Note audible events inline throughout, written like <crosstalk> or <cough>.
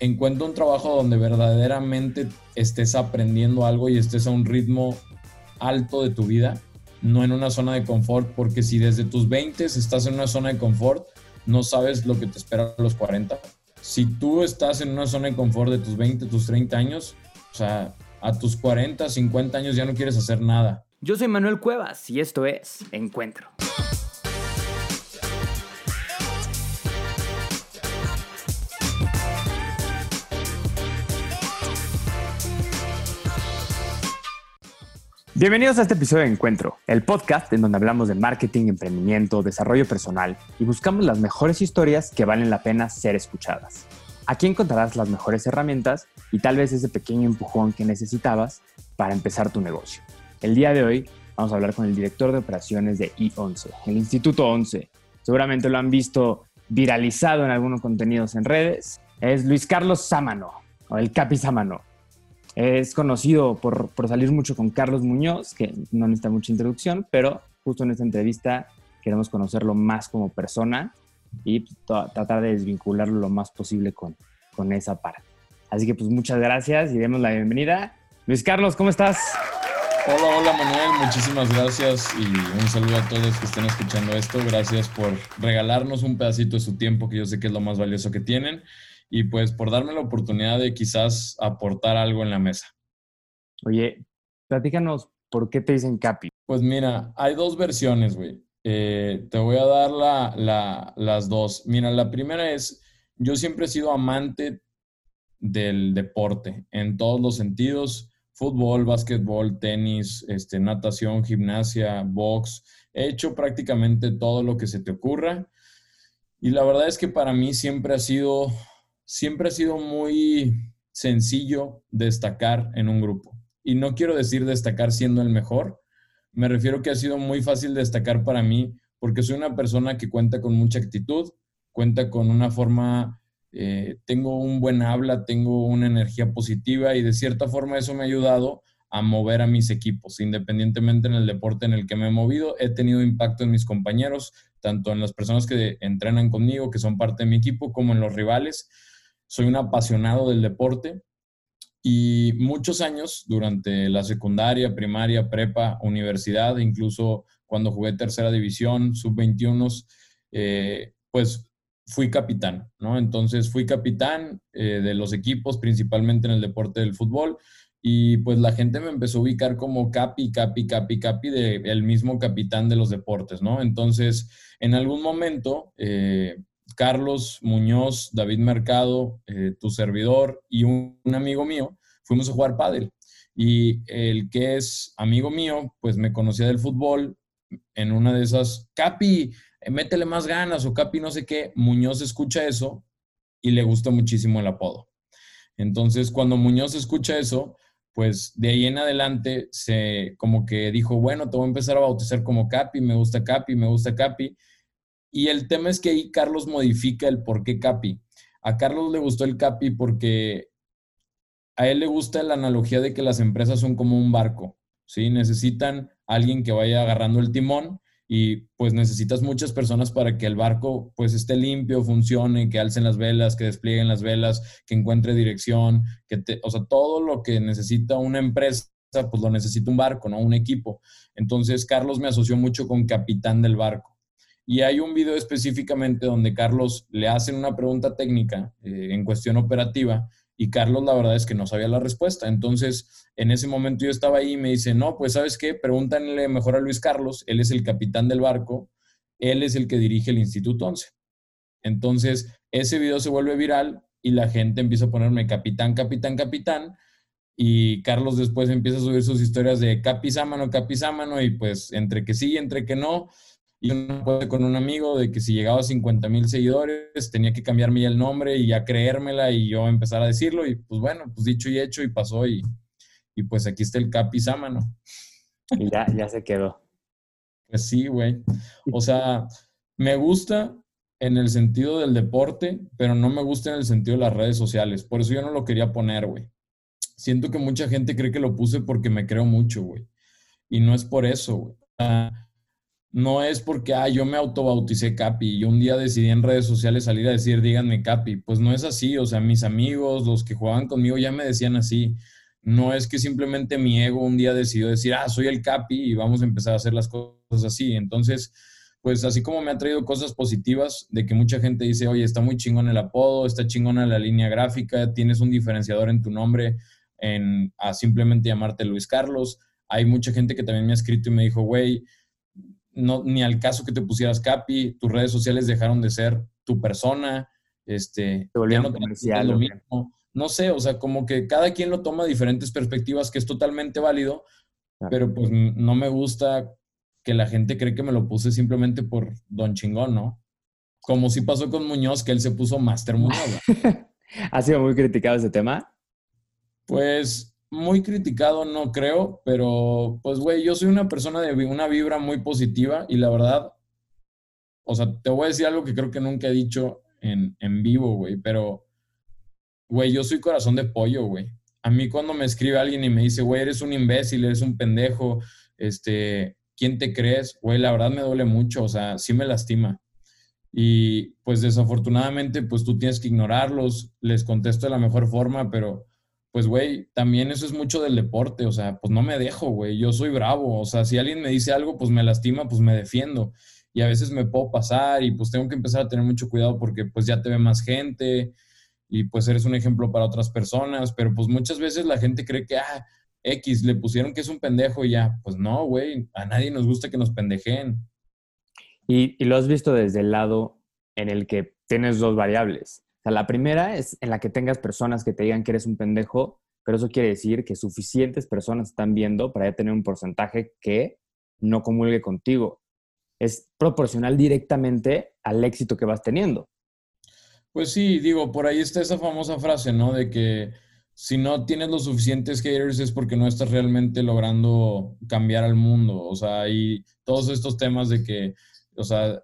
encuentra un trabajo donde verdaderamente estés aprendiendo algo y estés a un ritmo alto de tu vida, no en una zona de confort, porque si desde tus 20 estás en una zona de confort, no sabes lo que te espera a los 40. Si tú estás en una zona de confort de tus 20, tus 30 años, o sea, a tus 40, 50 años ya no quieres hacer nada. Yo soy Manuel Cuevas y esto es Encuentro. Bienvenidos a este episodio de Encuentro, el podcast en donde hablamos de marketing, emprendimiento, desarrollo personal y buscamos las mejores historias que valen la pena ser escuchadas. Aquí encontrarás las mejores herramientas y tal vez ese pequeño empujón que necesitabas para empezar tu negocio. El día de hoy vamos a hablar con el director de operaciones de I11, el Instituto 11. Seguramente lo han visto viralizado en algunos contenidos en redes. Es Luis Carlos Sámano, o el Capi Sámano. Es conocido por, salir mucho con Carlos Muñoz, que no necesita mucha introducción, pero justo en esta entrevista queremos conocerlo más como persona y tratar de desvincularlo lo más posible con, con esa parte. Así que pues muchas gracias y demos la bienvenida. Luis Carlos, ¿cómo estás? Hola, hola Manuel, muchísimas gracias y un saludo a todos que estén escuchando esto. Gracias por regalarnos un pedacito de su tiempo, que yo sé que es lo más valioso que tienen y pues por darme la oportunidad de quizás aportar algo en la mesa. Oye, platícanos, ¿por qué te dicen Capi? Pues mira, hay dos versiones, güey. Eh, te voy a dar la, las dos. Mira, la primera es, yo siempre he sido amante del deporte en todos los sentidos, fútbol, básquetbol, tenis, este, natación, gimnasia, box. He hecho prácticamente todo lo que se te ocurra. Y la verdad es que para mí siempre ha sido siempre ha sido muy sencillo destacar en un grupo. Y no quiero decir destacar siendo el mejor, me refiero que ha sido muy fácil destacar para mí porque soy una persona que cuenta con mucha actitud, cuenta con una forma, eh, tengo un buen habla, tengo una energía positiva y de cierta forma eso me ha ayudado a mover a mis equipos. Independientemente en el deporte en el que me he movido, he tenido impacto en mis compañeros, tanto en las personas que entrenan conmigo, que son parte de mi equipo, como en los rivales soy un apasionado del deporte y muchos años durante la secundaria, primaria, prepa, universidad, incluso cuando jugué tercera división, sub-21, eh, pues fui capitán, ¿no? Entonces fui capitán eh, de los equipos, principalmente en el deporte del fútbol, y pues la gente me empezó a ubicar como capi, capi, capi, capi, de el mismo capitán de los deportes, ¿no? Entonces, en algún momento, eh, Carlos Muñoz, David Mercado, eh, tu servidor y un, amigo mío, fuimos a jugar pádel. Y el que es amigo mío, pues me conocía del fútbol en una de esas, Capi, eh, métele más ganas o Capi no sé qué. Muñoz escucha eso y le gusta muchísimo el apodo. Entonces, cuando Muñoz escucha eso, pues de ahí en adelante se como que dijo, bueno, te voy a empezar a bautizar como Capi, me gusta Capi, me gusta Capi. Y el tema es que ahí Carlos modifica el por qué Capi. A Carlos le gustó el Capi porque a él le gusta la analogía de que las empresas son como un barco, ¿sí? Necesitan alguien que vaya agarrando el timón y pues necesitas muchas personas para que el barco pues esté limpio, funcione, que alcen las velas, que desplieguen las velas, que encuentre dirección, que te, o sea, todo lo que necesita una empresa pues lo necesita un barco, ¿no? Un equipo. Entonces Carlos me asoció mucho con capitán del barco. Y hay un video específicamente donde Carlos le hacen una pregunta técnica eh, en cuestión operativa y Carlos la verdad es que no sabía la respuesta. Entonces, en ese momento yo estaba ahí y me dice, no, pues sabes qué, pregúntanle mejor a Luis Carlos, él es el capitán del barco, él es el que dirige el Instituto 11. Entonces, ese video se vuelve viral y la gente empieza a ponerme capitán, capitán, capitán. Y Carlos después empieza a subir sus historias de capizámano, capizámano, y pues entre que sí, entre que no, y con un amigo de que si llegaba a 50 mil seguidores tenía que cambiarme ya el nombre y ya creérmela y yo empezar a decirlo y pues bueno, pues dicho y hecho y pasó y, y pues aquí está el Capi Sámano. Y ya, ya se quedó. Pues sí, güey. O sea, me gusta en el sentido del deporte, pero no me gusta en el sentido de las redes sociales. Por eso yo no lo quería poner, güey. Siento que mucha gente cree que lo puse porque me creo mucho, güey. Y no es por eso, güey no es porque, ah, yo me autobauticé Capi y un día decidí en redes sociales salir a decir, díganme Capi. Pues no es así, o sea, mis amigos, los que jugaban conmigo ya me decían así. No es que simplemente mi ego un día decidió decir, ah, soy el Capi y vamos a empezar a hacer las cosas así. Entonces, pues así como me ha traído cosas positivas de que mucha gente dice, oye, está muy chingón el apodo, está chingona la línea gráfica, tienes un diferenciador en tu nombre, en, a simplemente llamarte Luis Carlos. Hay mucha gente que también me ha escrito y me dijo, güey, no, ni al caso que te pusieras Capi, tus redes sociales dejaron de ser tu persona, este, te volvieron comercial, lo mismo. No sé, o sea, como que cada quien lo toma de diferentes perspectivas, que es totalmente válido, pero pues no me gusta que la gente cree que me lo puse simplemente por Don Chingón, ¿no? Como si pasó con Muñoz, que él se puso Master Muñoz. <laughs> ¿Ha sido muy criticado ese tema? Pues muy criticado, no creo, pero pues, güey, yo soy una persona de una vibra muy positiva y la verdad, o sea, te voy a decir algo que creo que nunca he dicho en, en vivo, güey, pero, güey, yo soy corazón de pollo, güey. A mí cuando me escribe alguien y me dice, güey, eres un imbécil, eres un pendejo, este, ¿quién te crees? Güey, la verdad me duele mucho, o sea, sí me lastima. Y pues desafortunadamente, pues tú tienes que ignorarlos, les contesto de la mejor forma, pero pues, güey, también eso es mucho del deporte, o sea, pues no me dejo, güey, yo soy bravo, o sea, si alguien me dice algo, pues me lastima, pues me defiendo. Y a veces me puedo pasar y pues tengo que empezar a tener mucho cuidado porque pues ya te ve más gente y pues eres un ejemplo para otras personas, pero pues muchas veces la gente cree que, ah, X, le pusieron que es un pendejo y ya, pues no, güey, a nadie nos gusta que nos pendejen. Y, y lo has visto desde el lado en el que tienes dos variables la primera es en la que tengas personas que te digan que eres un pendejo, pero eso quiere decir que suficientes personas están viendo para ya tener un porcentaje que no comulgue contigo. Es proporcional directamente al éxito que vas teniendo. Pues sí, digo, por ahí está esa famosa frase, ¿no? De que si no tienes los suficientes haters es porque no estás realmente logrando cambiar al mundo. O sea, y todos estos temas de que, o sea,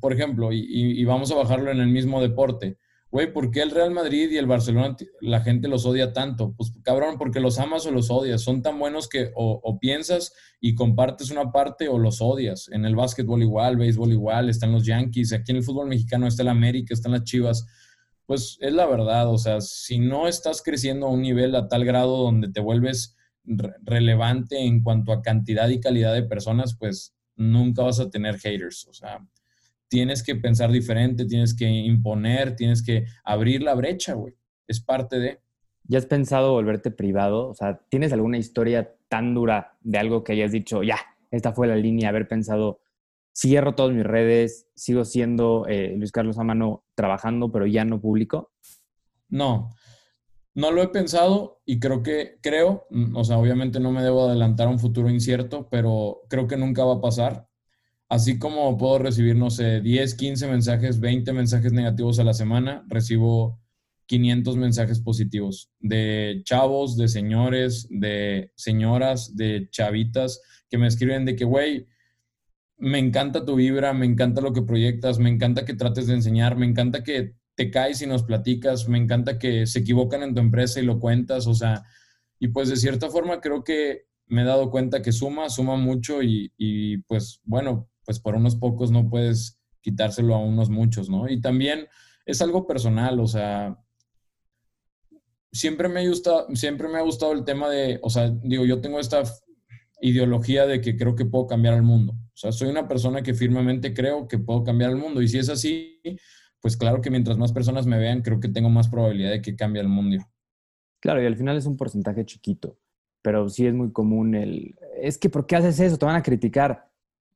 por ejemplo, y vamos a bajarlo en el mismo deporte güey, ¿por qué el Real Madrid y el Barcelona la gente los odia tanto? Pues cabrón, porque los amas o los odias. Son tan buenos que o, piensas y compartes una parte o los odias. En el básquetbol igual, béisbol igual, están los Yankees, aquí en el fútbol mexicano está el América, están las Chivas. Pues es la verdad, o sea, si no estás creciendo a un nivel a tal grado donde te vuelves relevante en cuanto a cantidad y calidad de personas, pues nunca vas a tener haters. O sea, tienes que pensar diferente, tienes que imponer, tienes que abrir la brecha, güey. Es parte de... ¿Ya has pensado volverte privado? O sea, ¿tienes alguna historia tan dura de algo que hayas dicho, ya, esta fue la línea, haber pensado, cierro todas mis redes, sigo siendo eh, Luis Carlos Amano trabajando, pero ya no público? No, no lo he pensado y creo que, creo, o sea, obviamente no me debo adelantar a un futuro incierto, pero creo que nunca va a pasar Así como puedo recibir, no sé, 10, 15 mensajes, 20 mensajes negativos a la semana, recibo 500 mensajes positivos de chavos, de señores, de señoras, de chavitas que me escriben de que, güey, me encanta tu vibra, me encanta lo que proyectas, me encanta que trates de enseñar, me encanta que te caes y nos platicas, me encanta que se equivocan en tu empresa y lo cuentas, o sea, y pues de cierta forma creo que me he dado cuenta que suma, suma mucho y, y pues bueno, pues por unos pocos no puedes quitárselo a unos muchos, ¿no? Y también es algo personal, o sea, siempre me, ha gustado el tema de, o sea, digo, yo tengo esta ideología de que creo que puedo cambiar el mundo. O sea, soy una persona que firmemente creo que puedo cambiar el mundo. Y si es así, pues claro que mientras más personas me vean, creo que tengo más probabilidad de que cambie el mundo. Claro, y al final es un porcentaje chiquito, pero sí es muy común el, es que ¿por qué haces eso? Te van a criticar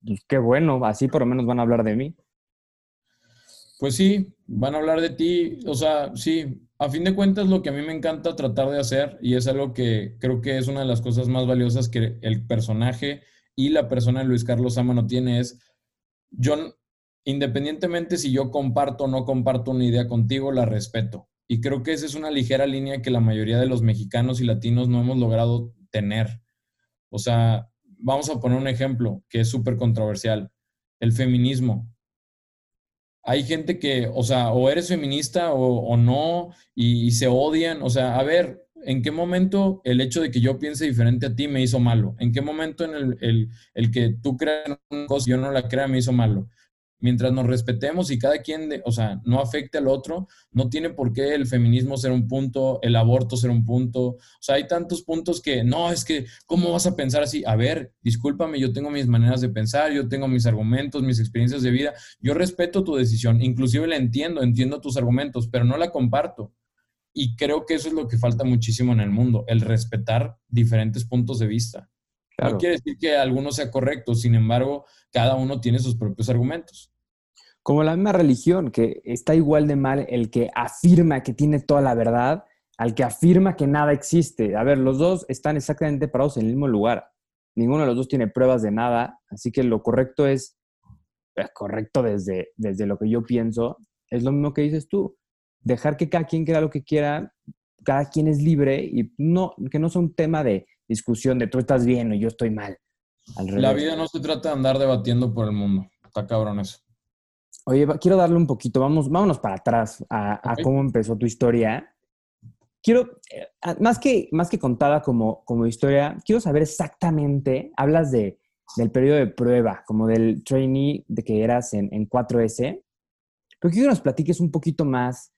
pues qué bueno, así por lo menos van a hablar de mí. Pues sí, van a hablar de ti, o sea, sí, a fin de cuentas lo que a mí me encanta tratar de hacer y es algo que creo que es una de las cosas más valiosas que el personaje y la persona de Luis Carlos no tiene es, yo, independientemente si yo comparto o no comparto una idea contigo, la respeto. Y creo que esa es una ligera línea que la mayoría de los mexicanos y latinos no hemos logrado tener. O sea, vamos a poner un ejemplo que es súper controversial, el feminismo. Hay gente que, o sea, o eres feminista o, no, y, se odian. O sea, a ver, ¿En qué momento el hecho de que yo piense diferente a ti me hizo malo? ¿En qué momento en el, el, el que tú creas una cosa y yo no la crea me hizo malo? Mientras nos respetemos y cada quien, o sea, no afecte al otro, no tiene por qué el feminismo ser un punto, el aborto ser un punto. O sea, hay tantos puntos que, no, es que, ¿cómo vas a pensar así? A ver, discúlpame, yo tengo mis maneras de pensar, yo tengo mis argumentos, mis experiencias de vida, yo respeto tu decisión, inclusive la entiendo, entiendo tus argumentos, pero no la comparto. Y creo que eso es lo que falta muchísimo en el mundo, el respetar diferentes puntos de vista. No quiere decir que alguno sea correcto, sin embargo, cada uno tiene sus propios argumentos. Como la misma religión, que está igual de mal el que afirma que tiene toda la verdad al que afirma que nada existe. A ver, los dos están exactamente parados en el mismo lugar. Ninguno de los dos tiene pruebas de nada, así que lo correcto es, es correcto desde, desde lo que yo pienso, es lo mismo que dices tú. Dejar que cada quien crea lo que quiera, cada quien es libre y no, que no sea un tema de discusión de tú estás bien o yo estoy mal. la vida no se trata de andar debatiendo por el mundo. Está cabrón eso. Oye, quiero darle un poquito, vamos, vámonos para atrás a, cómo empezó tu historia. Quiero, eh, más, que, más que contada como, como historia, quiero saber exactamente, hablas de, del periodo de prueba, como del trainee de que eras en, en 4S, pero quiero que nos platiques un poquito más,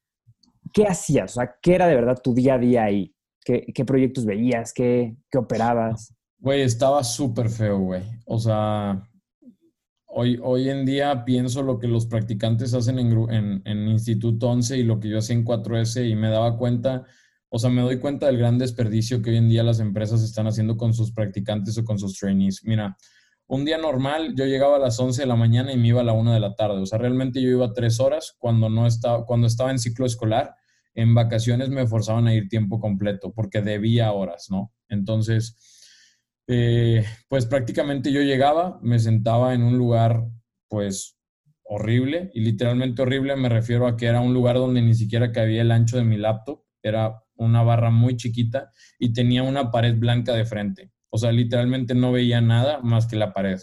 ¿qué hacías? O sea, ¿qué era de verdad tu día a día ahí? ¿Qué, proyectos veías? ¿Qué, qué operabas? Güey, estaba súper feo, güey. O sea, Hoy, hoy en día pienso lo que los practicantes hacen en, en, Instituto 11 y lo que yo hacía en 4S y me daba cuenta, o sea, me doy cuenta del gran desperdicio que hoy en día las empresas están haciendo con sus practicantes o con sus trainees. Mira, un día normal yo llegaba a las 11 de la mañana y me iba a la 1 de la tarde. O sea, realmente yo iba tres horas cuando, no estaba, cuando estaba en ciclo escolar. En vacaciones me forzaban a ir tiempo completo porque debía horas, ¿no? Entonces eh, pues prácticamente yo llegaba, me sentaba en un lugar pues horrible y literalmente horrible me refiero a que era un lugar donde ni siquiera cabía el ancho de mi laptop, era una barra muy chiquita y tenía una pared blanca de frente. O sea, literalmente no veía nada más que la pared.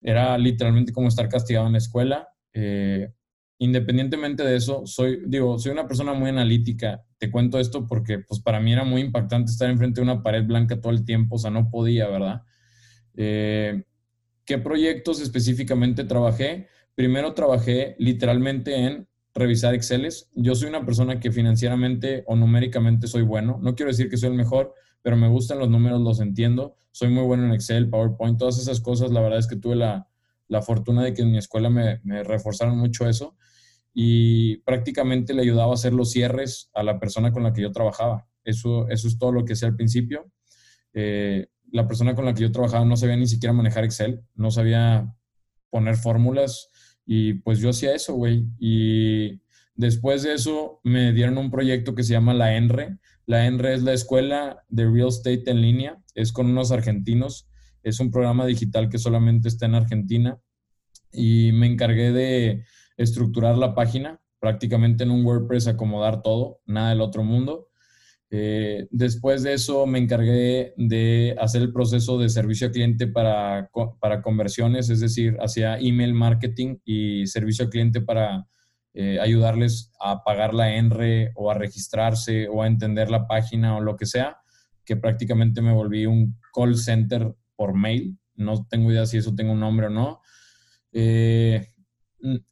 Era literalmente como estar castigado en la escuela. Eh, independientemente de eso, soy, digo, soy una persona muy analítica. Te cuento esto porque, pues, para mí era muy impactante estar enfrente de una pared blanca todo el tiempo, o sea, no podía, ¿verdad? Eh, ¿Qué proyectos específicamente trabajé? Primero trabajé literalmente en revisar Exceles. Yo soy una persona que financieramente o numéricamente soy bueno. No quiero decir que soy el mejor, pero me gustan los números, los entiendo. Soy muy bueno en Excel, PowerPoint, todas esas cosas. La verdad es que tuve la, fortuna de que en mi escuela me, me reforzaron mucho eso y prácticamente le ayudaba a hacer los cierres a la persona con la que yo trabajaba. Eso, eso es todo lo que hacía al principio. Eh, la persona con la que yo trabajaba no sabía ni siquiera manejar Excel, no sabía poner fórmulas y pues yo hacía eso, güey. Y después de eso me dieron un proyecto que se llama la ENRE. La ENRE es la escuela de real estate en línea, es con unos argentinos, es un programa digital que solamente está en Argentina y me encargué de estructurar la página, prácticamente en un WordPress acomodar todo, nada del otro mundo. Eh, después de eso me encargué de hacer el proceso de servicio al cliente para, para conversiones, es decir, hacia email marketing y servicio al cliente para eh, ayudarles a pagar la ENRE o a registrarse o a entender la página o lo que sea, que prácticamente me volví un call center por mail. No tengo idea si eso tengo un nombre o no. Eh,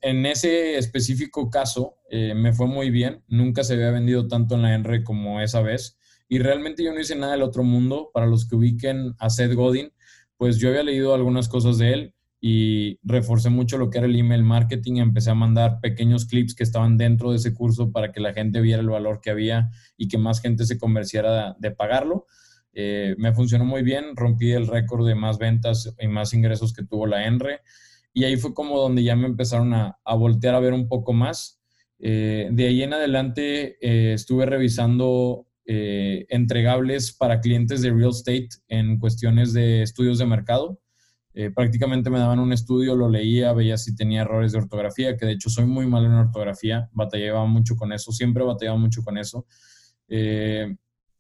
en ese específico caso eh, me fue muy bien. Nunca se había vendido tanto en la ENRE como esa vez. Y realmente yo no hice nada del otro mundo. Para los que ubiquen a Seth Godin, pues yo había leído algunas cosas de él y reforcé mucho lo que era el email marketing. Empecé a mandar pequeños clips que estaban dentro de ese curso para que la gente viera el valor que había y que más gente se convenciera de, pagarlo. Eh, me funcionó muy bien. Rompí el récord de más ventas y más ingresos que tuvo la ENRE. Y ahí fue como donde ya me empezaron a, voltear a ver un poco más. Eh, de ahí en adelante eh, estuve revisando eh, entregables para clientes de real estate en cuestiones de estudios de mercado. prácticamente me daban un estudio, lo leía, veía si tenía errores de ortografía, que de hecho soy muy malo en ortografía, batallaba mucho con eso, siempre batallaba mucho con eso.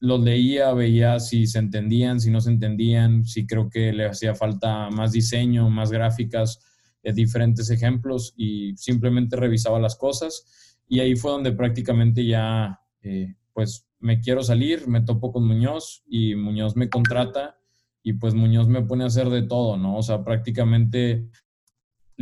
los leía, veía si se entendían, si no se entendían, si creo que le hacía falta más diseño, más gráficas, diferentes ejemplos y simplemente revisaba las cosas y ahí fue donde prácticamente ya, eh, pues me quiero salir, me topo con Muñoz y Muñoz me contrata y pues Muñoz me pone a hacer de todo, ¿no? O sea, prácticamente,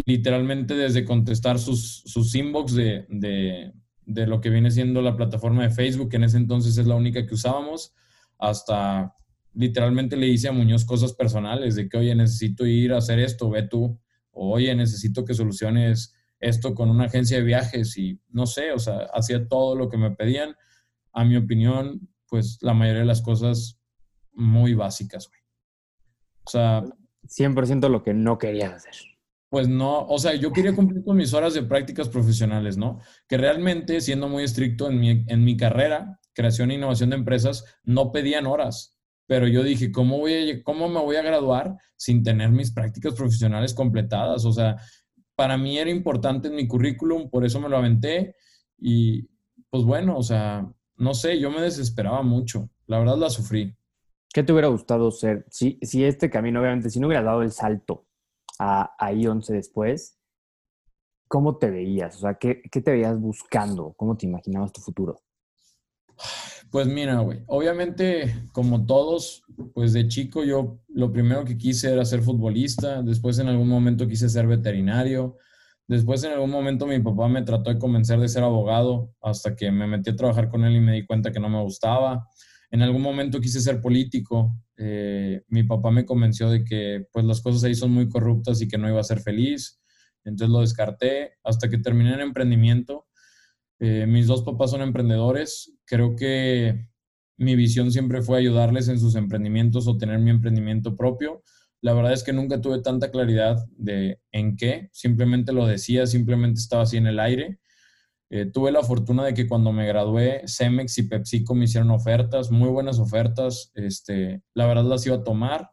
literalmente desde contestar sus, sus inbox de, de, de lo que viene siendo la plataforma de Facebook, que en ese entonces es la única que usábamos, hasta literalmente le hice a Muñoz cosas personales de que, oye, necesito ir a hacer esto, ve tú, oye, necesito que soluciones esto con una agencia de viajes y no sé, o sea, hacía todo lo que me pedían. A mi opinión, pues la mayoría de las cosas muy básicas, güey. O sea... 100% lo que no querías hacer. Pues no, o sea, yo quería cumplir con mis horas de prácticas profesionales, ¿no? Que realmente, siendo muy estricto en mi, en mi carrera, creación e innovación de empresas, no pedían horas. Pero yo dije, ¿cómo, voy a, ¿cómo me voy a graduar sin tener mis prácticas profesionales completadas? O sea, para mí era importante en mi currículum, por eso me lo aventé y pues bueno, o sea, no sé, yo me desesperaba mucho, la verdad la sufrí. ¿Qué te hubiera gustado ser? Si, si este camino, obviamente, si no hubiera dado el salto a, a I-11 después, ¿cómo te veías? O sea, ¿qué, ¿qué te veías buscando? ¿Cómo te imaginabas tu futuro? Pues mira, güey, obviamente como todos, pues de chico yo lo primero que quise era ser futbolista, después en algún momento quise ser veterinario, después en algún momento mi papá me trató de convencer de ser abogado hasta que me metí a trabajar con él y me di cuenta que no me gustaba. En algún momento quise ser político, eh, mi papá me convenció de que pues las cosas ahí son muy corruptas y que no iba a ser feliz, entonces lo descarté hasta que terminé en emprendimiento eh, mis dos papás son emprendedores. Creo que mi visión siempre fue ayudarles en sus emprendimientos o tener mi emprendimiento propio. La verdad es que nunca tuve tanta claridad de en qué. Simplemente lo decía, simplemente estaba así en el aire. Eh, tuve la fortuna de que cuando me gradué, Cemex y PepsiCo me hicieron ofertas, muy buenas ofertas. Este, la verdad las iba a tomar,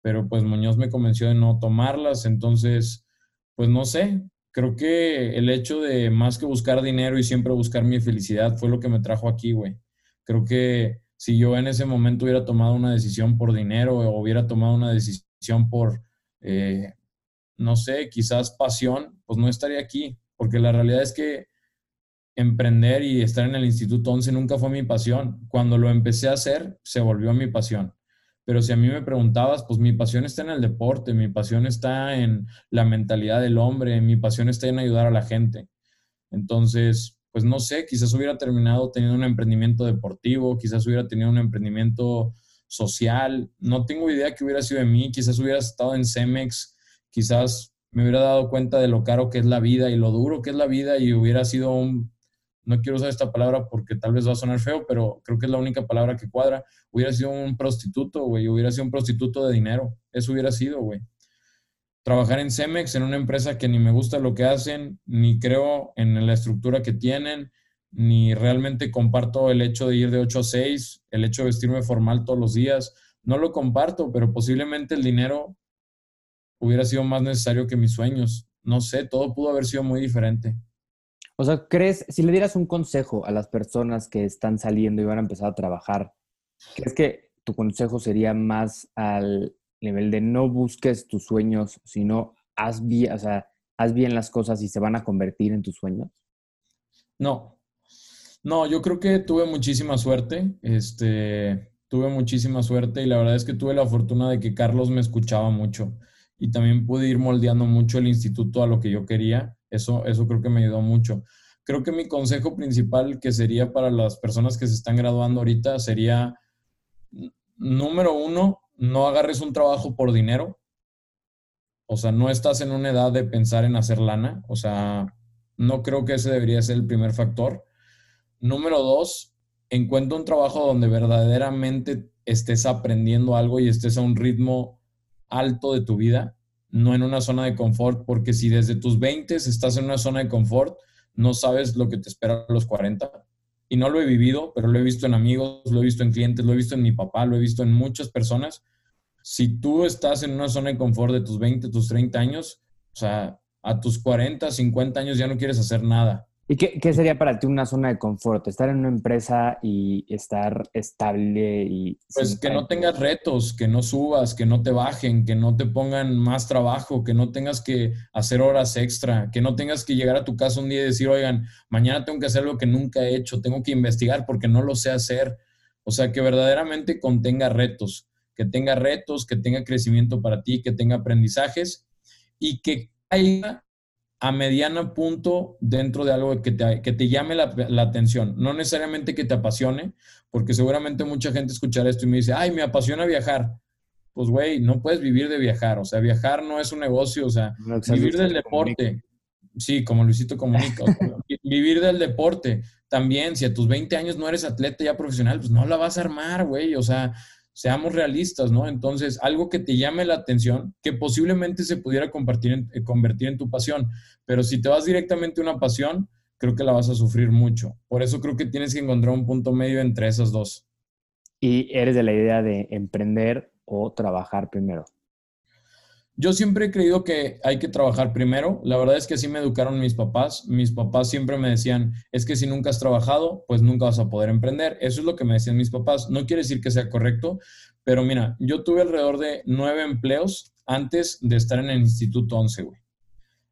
pero pues Muñoz me convenció de no tomarlas. Entonces, pues no sé, creo que el hecho de más que buscar dinero y siempre buscar mi felicidad fue lo que me trajo aquí, güey. Creo que si yo en ese momento hubiera tomado una decisión por dinero o hubiera tomado una decisión por, eh, no sé, quizás pasión, pues no estaría aquí. Porque la realidad es que emprender y estar en el Instituto 11 nunca fue mi pasión. Cuando lo empecé a hacer, se volvió mi pasión. Pero si a mí me preguntabas, pues mi pasión está en el deporte, mi pasión está en la mentalidad del hombre, mi pasión está en ayudar a la gente. Entonces, pues no sé, quizás hubiera terminado teniendo un emprendimiento deportivo, quizás hubiera tenido un emprendimiento social, no tengo idea qué hubiera sido de mí, quizás hubiera estado en Cemex, quizás me hubiera dado cuenta de lo caro que es la vida y lo duro que es la vida y hubiera sido un no quiero usar esta palabra porque tal vez va a sonar feo, pero creo que es la única palabra que cuadra. Hubiera sido un prostituto, güey, hubiera sido un prostituto de dinero. Eso hubiera sido, güey. Trabajar en Cemex, en una empresa que ni me gusta lo que hacen, ni creo en la estructura que tienen, ni realmente comparto el hecho de ir de 8 a 6, el hecho de vestirme formal todos los días. No lo comparto, pero posiblemente el dinero hubiera sido más necesario que mis sueños. No sé, todo pudo haber sido muy diferente. O sea, ¿crees, si le dieras un consejo a las personas que están saliendo y van a empezar a trabajar, ¿crees que tu consejo sería más al nivel de no busques tus sueños, sino haz bien, o sea, haz bien las cosas y se van a convertir en tus sueños? No. No, yo creo que tuve muchísima suerte. Este, tuve muchísima suerte y la verdad es que tuve la fortuna de que Carlos me escuchaba mucho y también pude ir moldeando mucho el instituto a lo que yo quería. Eso, eso creo que me ayudó mucho. Creo que mi consejo principal que sería para las personas que se están graduando ahorita sería, número uno, no agarres un trabajo por dinero. O sea, no estás en una edad de pensar en hacer lana. O sea, no creo que ese debería ser el primer factor. Número dos, encuentra un trabajo donde verdaderamente estés aprendiendo algo y estés a un ritmo alto de tu vida no en una zona de confort, porque si desde tus 20 estás en una zona de confort, no sabes lo que te espera a los 40. Y no lo he vivido, pero lo he visto en amigos, lo he visto en clientes, lo he visto en mi papá, lo he visto en muchas personas. Si tú estás en una zona de confort de tus 20, tus 30 años, o sea, a tus 40, 50 años ya no quieres hacer nada. ¿Y qué, sería para ti una zona de confort? Estar en una empresa y estar estable y... Pues que no tengas retos, que no subas, que no te bajen, que no te pongan más trabajo, que no tengas que hacer horas extra, que no tengas que llegar a tu casa un día y decir, oigan, mañana tengo que hacer lo que nunca he hecho, tengo que investigar porque no lo sé hacer. O sea, que verdaderamente contenga retos, que tenga retos, que tenga crecimiento para ti, que tenga aprendizajes y que haya a mediano punto dentro de algo que te, que te llame la, atención. No necesariamente que te apasione, porque seguramente mucha gente escuchará esto y me dice, ay, me apasiona viajar. Pues, güey, no puedes vivir de viajar. O sea, viajar no es un negocio. O sea, vivir del deporte. Sí, como Luisito comunica. vivir del deporte. También, si a tus 20 años no eres atleta ya profesional, pues no la vas a armar, güey. O sea, seamos realistas, ¿no? Entonces, algo que te llame la atención, que posiblemente se pudiera convertir en, convertir en tu pasión, pero si te vas directamente a una pasión, creo que la vas a sufrir mucho. Por eso creo que tienes que encontrar un punto medio entre esas dos. ¿Y eres de la idea de emprender o trabajar primero? Yo siempre he creído que hay que trabajar primero. La verdad es que así me educaron mis papás. Mis papás siempre me decían, es que si nunca has trabajado, pues nunca vas a poder emprender. Eso es lo que me decían mis papás. No quiere decir que sea correcto, pero mira, yo tuve alrededor de nueve empleos antes de estar en el Instituto 11, güey.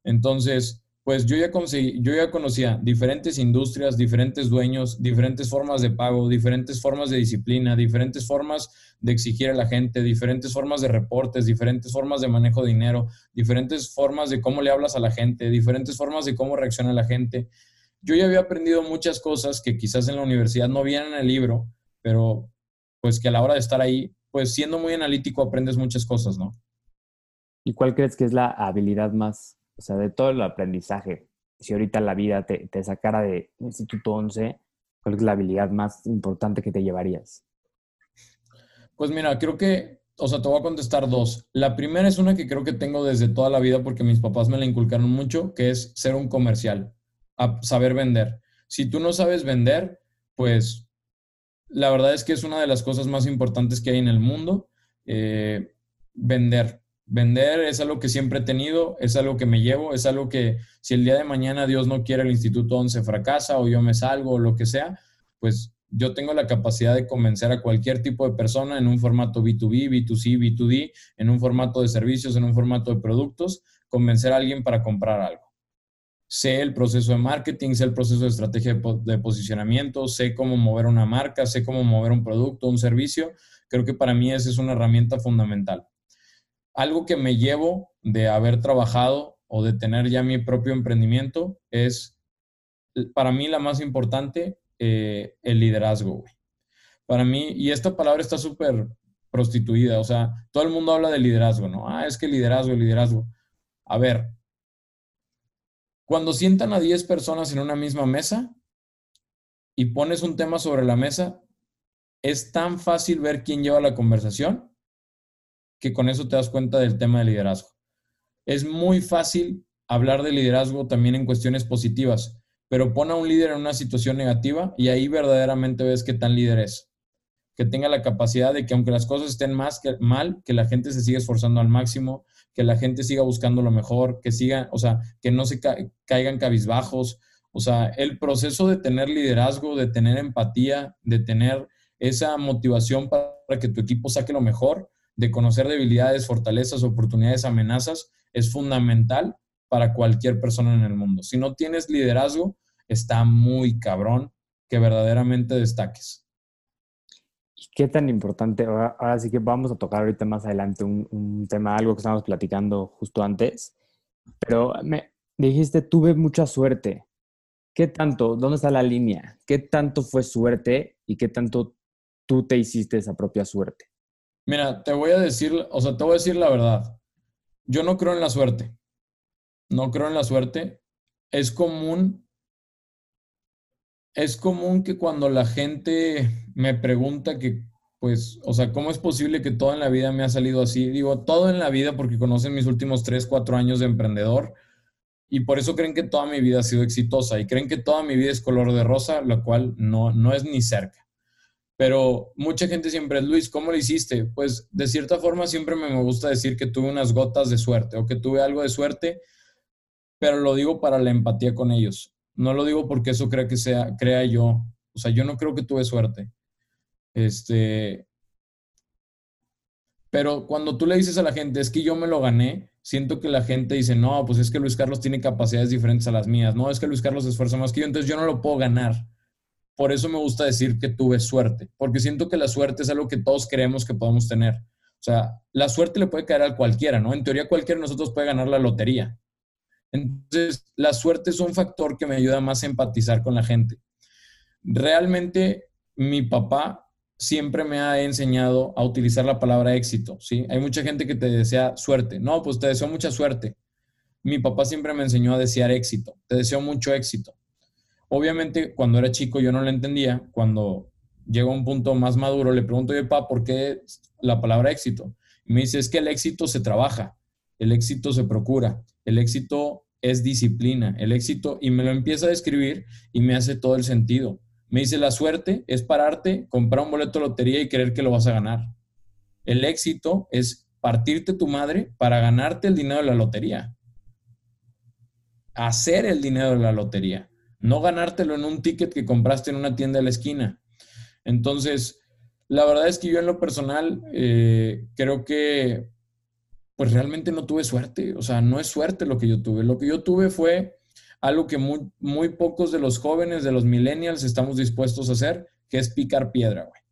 Entonces, pues yo ya, conseguí, yo ya conocía diferentes industrias, diferentes dueños, diferentes formas de pago, diferentes formas de disciplina, diferentes formas de exigir a la gente, diferentes formas de reportes, diferentes formas de manejo de dinero, diferentes formas de cómo le hablas a la gente, diferentes formas de cómo reacciona la gente. Yo ya había aprendido muchas cosas que quizás en la universidad no vienen en el libro, pero pues que a la hora de estar ahí, pues siendo muy analítico aprendes muchas cosas, ¿no? ¿Y cuál crees que es la habilidad más o sea, de todo el aprendizaje. Si ahorita la vida te, sacara de Instituto 11, ¿cuál es la habilidad más importante que te llevarías? Pues mira, creo que, o sea, te voy a contestar dos. La primera es una que creo que tengo desde toda la vida porque mis papás me la inculcaron mucho, que es ser un comercial, saber vender. Si tú no sabes vender, pues la verdad es que es una de las cosas más importantes que hay en el mundo, eh, vender. Vender es algo que siempre he tenido, es algo que me llevo, es algo que si el día de mañana Dios no quiere el Instituto 11 fracasa o yo me salgo o lo que sea, pues yo tengo la capacidad de convencer a cualquier tipo de persona en un formato B2B, B2C, B2D, en un formato de servicios, en un formato de productos, convencer a alguien para comprar algo. Sé el proceso de marketing, sé el proceso de estrategia de posicionamiento, sé cómo mover una marca, sé cómo mover un producto, un servicio. Creo que para mí esa es una herramienta fundamental algo que me llevo de haber trabajado o de tener ya mi propio emprendimiento es, para mí, la más importante, eh, el liderazgo, Para mí, y esta palabra está súper prostituida, o sea, todo el mundo habla de liderazgo, ¿no? Ah, es que liderazgo, liderazgo. A ver, cuando sientan a 10 personas en una misma mesa y pones un tema sobre la mesa, es tan fácil ver quién lleva la conversación que con eso te das cuenta del tema de liderazgo. Es muy fácil hablar de liderazgo también en cuestiones positivas, pero pon a un líder en una situación negativa y ahí verdaderamente ves qué tan líder es. Que tenga la capacidad de que aunque las cosas estén más mal, que la gente se siga esforzando al máximo, que la gente siga buscando lo mejor, que siga, o sea, que no se caigan cabizbajos. O sea, el proceso de tener liderazgo, de tener empatía, de tener esa motivación para que tu equipo saque lo mejor, de conocer debilidades, fortalezas, oportunidades, amenazas, es fundamental para cualquier persona en el mundo. Si no tienes liderazgo, está muy cabrón que verdaderamente destaques. ¿Qué tan importante? Ahora, sí que vamos a tocar ahorita más adelante un, tema, algo que estábamos platicando justo antes, pero me dijiste, tuve mucha suerte. ¿Qué tanto? ¿Dónde está la línea? ¿Qué tanto fue suerte y qué tanto tú te hiciste esa propia suerte? Mira, te voy a decir, o sea, te voy a decir la verdad. Yo no creo en la suerte. No creo en la suerte. Es común, es común que cuando la gente me pregunta que, pues, o sea, ¿cómo es posible que todo en la vida me ha salido así? Digo, todo en la vida porque conocen mis últimos tres, cuatro años de emprendedor y por eso creen que toda mi vida ha sido exitosa y creen que toda mi vida es color de rosa, lo cual no, no es ni cerca. Pero mucha gente siempre es, Luis, ¿cómo lo hiciste? Pues de cierta forma siempre me gusta decir que tuve unas gotas de suerte o que tuve algo de suerte, pero lo digo para la empatía con ellos. No lo digo porque eso crea que sea, crea yo. O sea, yo no creo que tuve suerte. Este, pero cuando tú le dices a la gente, es que yo me lo gané, siento que la gente dice, no, pues es que Luis Carlos tiene capacidades diferentes a las mías. No, es que Luis Carlos se esfuerza más que yo, entonces yo no lo puedo ganar. Por eso me gusta decir que tuve suerte, porque siento que la suerte es algo que todos creemos que podemos tener. O sea, la suerte le puede caer a cualquiera, ¿no? En teoría cualquiera de nosotros puede ganar la lotería. Entonces, la suerte es un factor que me ayuda más a empatizar con la gente. Realmente, mi papá siempre me ha enseñado a utilizar la palabra éxito, ¿sí? Hay mucha gente que te desea suerte. No, pues te deseo mucha suerte. Mi papá siempre me enseñó a desear éxito. Te deseo mucho éxito. Obviamente, cuando era chico yo no lo entendía. Cuando llego a un punto más maduro, le pregunto, a papá, ¿por qué la palabra éxito? Me dice, es que el éxito se trabaja, el éxito se procura, el éxito es disciplina, el éxito, y me lo empieza a describir y me hace todo el sentido. Me dice, la suerte es pararte, comprar un boleto de lotería y creer que lo vas a ganar. El éxito es partirte tu madre para ganarte el dinero de la lotería. Hacer el dinero de la lotería. No ganártelo en un ticket que compraste en una tienda de la esquina. Entonces, la verdad es que yo en lo personal eh, creo que pues realmente no tuve suerte. O sea, no es suerte lo que yo tuve. Lo que yo tuve fue algo que muy, muy pocos de los jóvenes, de los millennials, estamos dispuestos a hacer, que es picar piedra, güey.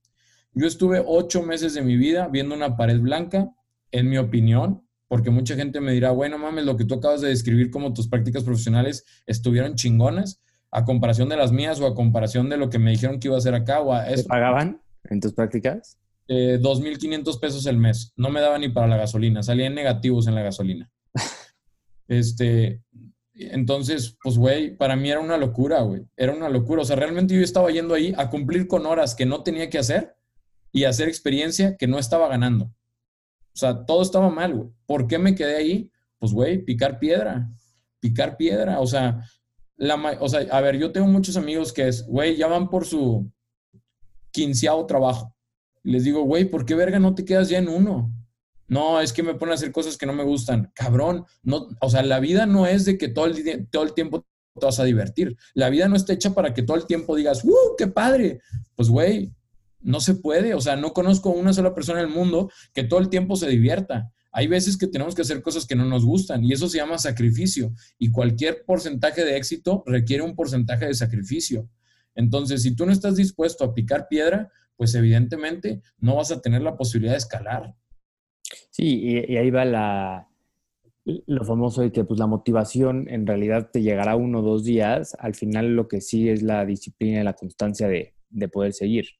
Yo estuve ocho meses de mi vida viendo una pared blanca, en mi opinión, porque mucha gente me dirá, bueno, mames, lo que tú acabas de describir como tus prácticas profesionales estuvieron chingonas a comparación de las mías o a comparación de lo que me dijeron que iba a hacer acá o a ¿Te pagaban en tus prácticas? Eh, 2.500 pesos el mes. No me daba ni para la gasolina. Salían negativos en la gasolina. <laughs> este, entonces, pues, güey, para mí era una locura, güey. Era una locura. O sea, realmente yo estaba yendo ahí a cumplir con horas que no tenía que hacer y hacer experiencia que no estaba ganando. O sea, todo estaba mal, güey. ¿Por qué me quedé ahí? Pues, güey, picar piedra. Picar piedra. O sea, o sea, a ver, yo tengo muchos amigos que es, güey, ya van por su quinceavo trabajo. Les digo, güey, ¿por qué verga no te quedas ya en uno? no, es que me pone a hacer cosas que no me gustan. Cabrón, no, o sea, la vida no es de que todo el, todo el tiempo te vas a divertir. La vida no está hecha para que todo el tiempo digas, ¡uh, qué padre! Pues, güey, no se puede. O sea, no conozco una sola persona en el mundo que todo el tiempo se divierta. Hay veces que tenemos que hacer cosas que no nos gustan y eso se llama sacrificio. Y cualquier porcentaje de éxito requiere un porcentaje de sacrificio. Entonces, si tú no estás dispuesto a picar piedra, pues evidentemente no vas a tener la posibilidad de escalar. Sí, y, ahí va la, lo famoso de que pues, la motivación en realidad te llegará uno o dos días. Al final lo que sí es la disciplina y la constancia de, poder seguir.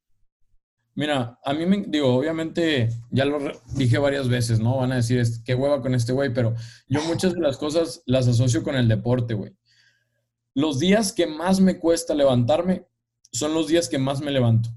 Mira, a mí me digo, obviamente, ya lo dije varias veces, ¿no? Van a decir, qué hueva con este güey, pero yo muchas de las cosas las asocio con el deporte, güey. Los días que más me cuesta levantarme son los días que más me levanto.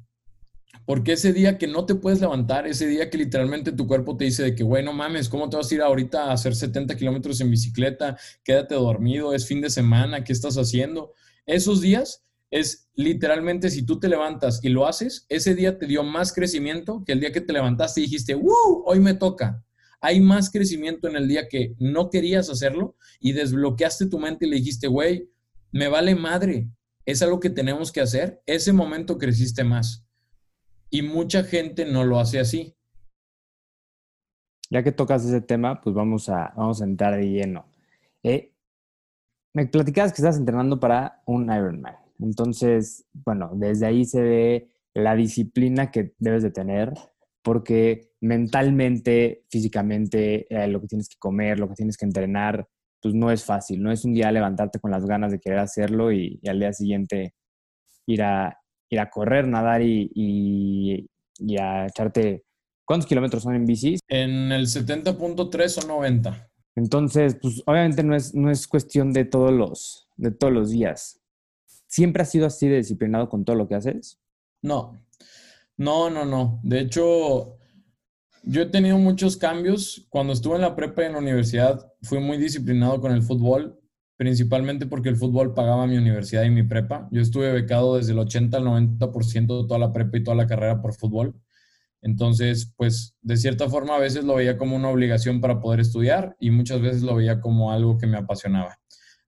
Porque ese día que no te puedes levantar, ese día que literalmente tu cuerpo te dice de que, güey, no mames, ¿cómo te vas a ir ahorita a hacer 70 kilómetros en bicicleta? Quédate dormido, es fin de semana, ¿qué estás haciendo? Esos días es literalmente si tú te levantas y lo haces, ese día te dio más crecimiento que el día que te levantaste y dijiste, ¡wow! Hoy me toca. Hay más crecimiento en el día que no querías hacerlo y desbloqueaste tu mente y le dijiste, güey, me vale madre, es algo que tenemos que hacer. Ese momento creciste más. Y mucha gente no lo hace así. Ya que tocas ese tema, pues vamos a, vamos a entrar de lleno. Eh, me platicabas que estás entrenando para un Ironman. Entonces, bueno, desde ahí se ve la disciplina que debes de tener, porque mentalmente, físicamente, eh, lo que tienes que comer, lo que tienes que entrenar, pues no es fácil. No es un día levantarte con las ganas de querer hacerlo y al día siguiente ir a, ir a correr, nadar y, a echarte... ¿Cuántos kilómetros son en bici? En el 70.3 o 90. Entonces, pues obviamente no es, no es cuestión de todos, los, de todos los días. ¿Siempre has sido así de disciplinado con todo lo que haces? No, no, no, no. De hecho, yo he tenido muchos cambios. Cuando estuve en la prepa y en la universidad, fui muy disciplinado con el fútbol principalmente porque el fútbol pagaba mi universidad y mi prepa. Yo estuve becado desde el 80 al 90% de toda la prepa y toda la carrera por fútbol. Entonces, pues de cierta forma a veces lo veía como una obligación para poder estudiar y muchas veces lo veía como algo que me apasionaba.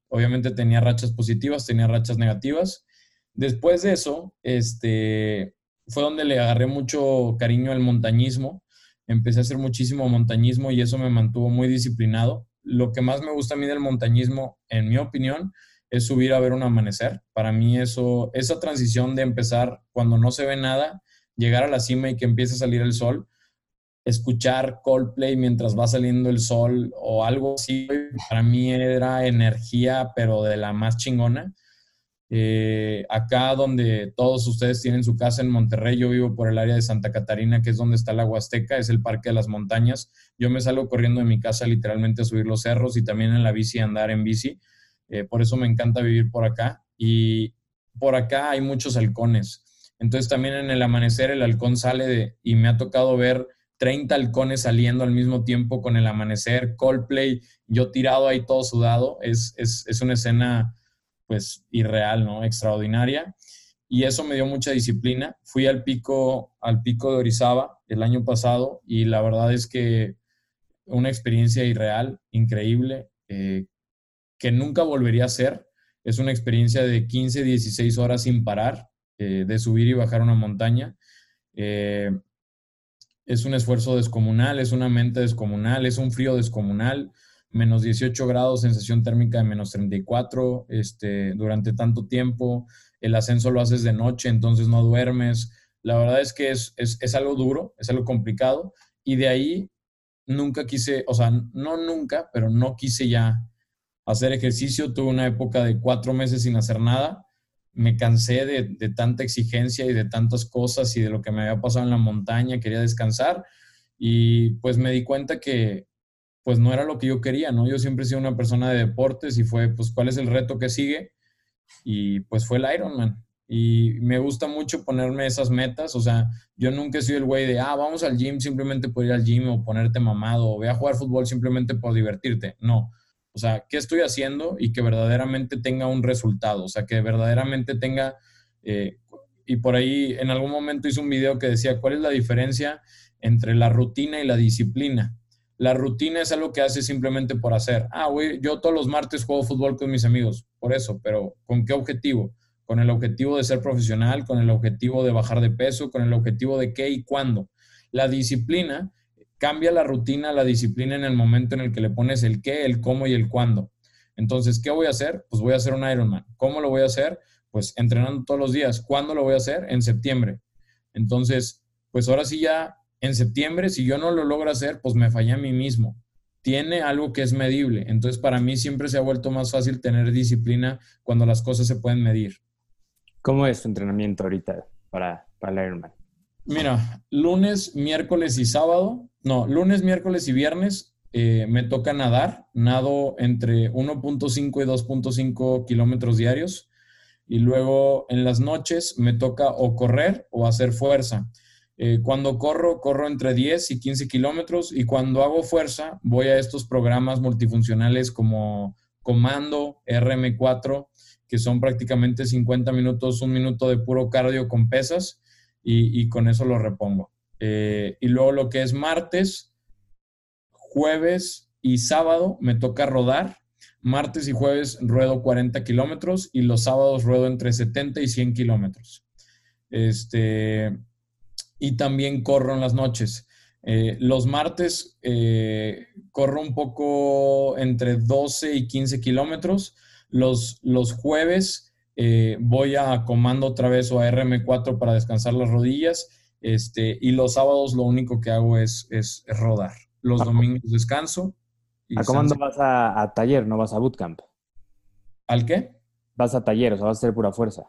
Obviamente tenía rachas positivas, tenía rachas negativas. Después de eso, este, fue donde le agarré mucho cariño al montañismo. Empecé a hacer muchísimo montañismo y eso me mantuvo muy disciplinado. Lo que más me gusta a mí del montañismo, en mi opinión, es subir a ver un amanecer. Para mí eso, esa transición de empezar cuando no se ve nada, llegar a la cima y que empiece a salir el sol, escuchar Coldplay mientras va saliendo el sol o algo así, para mí era energía, pero de la más chingona. Eh, acá donde todos ustedes tienen su casa en Monterrey, yo vivo por el área de Santa Catarina, que es donde está la Huasteca, es el Parque de las Montañas. Yo me salgo corriendo de mi casa literalmente a subir los cerros y también en la bici andar en bici. Eh, por eso me encanta vivir por acá. Y por acá hay muchos halcones. Entonces también en el amanecer el halcón sale de, y me ha tocado ver 30 halcones saliendo al mismo tiempo con el amanecer, Coldplay, yo tirado ahí todo sudado, es, es, una escena pues irreal, ¿no? Extraordinaria. Y eso me dio mucha disciplina. Fui al pico, al pico de Orizaba el año pasado y la verdad es que una experiencia irreal, increíble, eh, que nunca volvería a hacer. Es una experiencia de 15, 16 horas sin parar, eh, de subir y bajar una montaña. Eh, es un esfuerzo descomunal, es una mente descomunal, es un frío descomunal, menos 18 grados, sensación térmica de menos 34 este, durante tanto tiempo, el ascenso lo haces de noche, entonces no duermes. La verdad es que es, es, algo duro, es algo complicado, y de ahí nunca quise, o sea, no nunca, pero no quise ya hacer ejercicio. Tuve una época de cuatro meses sin hacer nada me cansé de, tanta exigencia y de tantas cosas y de lo que me había pasado en la montaña, quería descansar y pues me di cuenta que pues no era lo que yo quería, ¿no? Yo siempre he sido una persona de deportes y fue pues cuál es el reto que sigue y pues fue el Ironman. Y me gusta mucho ponerme esas metas, o sea, yo nunca he sido el güey de, ah, vamos al gym simplemente por ir al gym o ponerte mamado o ve a jugar fútbol simplemente por divertirte. No, o sea, ¿qué estoy haciendo y que verdaderamente tenga un resultado? O sea, que verdaderamente tenga... Eh, y por ahí en algún momento hice un video que decía, ¿cuál es la diferencia entre la rutina y la disciplina? La rutina es algo que haces simplemente por hacer. Ah, güey, yo todos los martes juego fútbol con mis amigos, por eso, pero ¿con qué objetivo? Con el objetivo de ser profesional, con el objetivo de bajar de peso, con el objetivo de qué y cuándo. La disciplina cambia la rutina, la disciplina en el momento en el que le pones el qué, el cómo y el cuándo. Entonces, ¿qué voy a hacer? Pues voy a hacer un Ironman. ¿Cómo lo voy a hacer? Pues entrenando todos los días. ¿Cuándo lo voy a hacer? En septiembre. Entonces, pues ahora sí ya en septiembre, si yo no lo logro hacer, pues me fallé a mí mismo. Tiene algo que es medible. Entonces, para mí siempre se ha vuelto más fácil tener disciplina cuando las cosas se pueden medir. ¿Cómo es tu entrenamiento ahorita para, para el Ironman? Mira, lunes, miércoles y sábado, no, lunes, miércoles y viernes eh, me toca nadar. Nado entre 1.5 y 2.5 kilómetros diarios. Y luego en las noches me toca o correr o hacer fuerza. Eh, cuando corro, corro entre 10 y 15 kilómetros y cuando hago fuerza, voy a estos programas multifuncionales como Comando, RM4, que son prácticamente 50 minutos, un minuto de puro cardio con pesas y, con eso lo repongo. Eh, y luego lo que es martes, jueves y sábado me toca rodar. Martes y jueves ruedo 40 kilómetros y los sábados ruedo entre 70 y 100 kilómetros. Este, y también corro en las noches. Eh, los martes eh, corro un poco entre 12 y 15 kilómetros. Los, los jueves voy a comando otra vez o a RM4 para descansar las rodillas. Este, y los sábados lo único que hago es, es, rodar. Los domingos descanso. ¿A comando vas a, taller, no vas a bootcamp? ¿Al qué? Vas a taller, o sea, vas a hacer pura fuerza.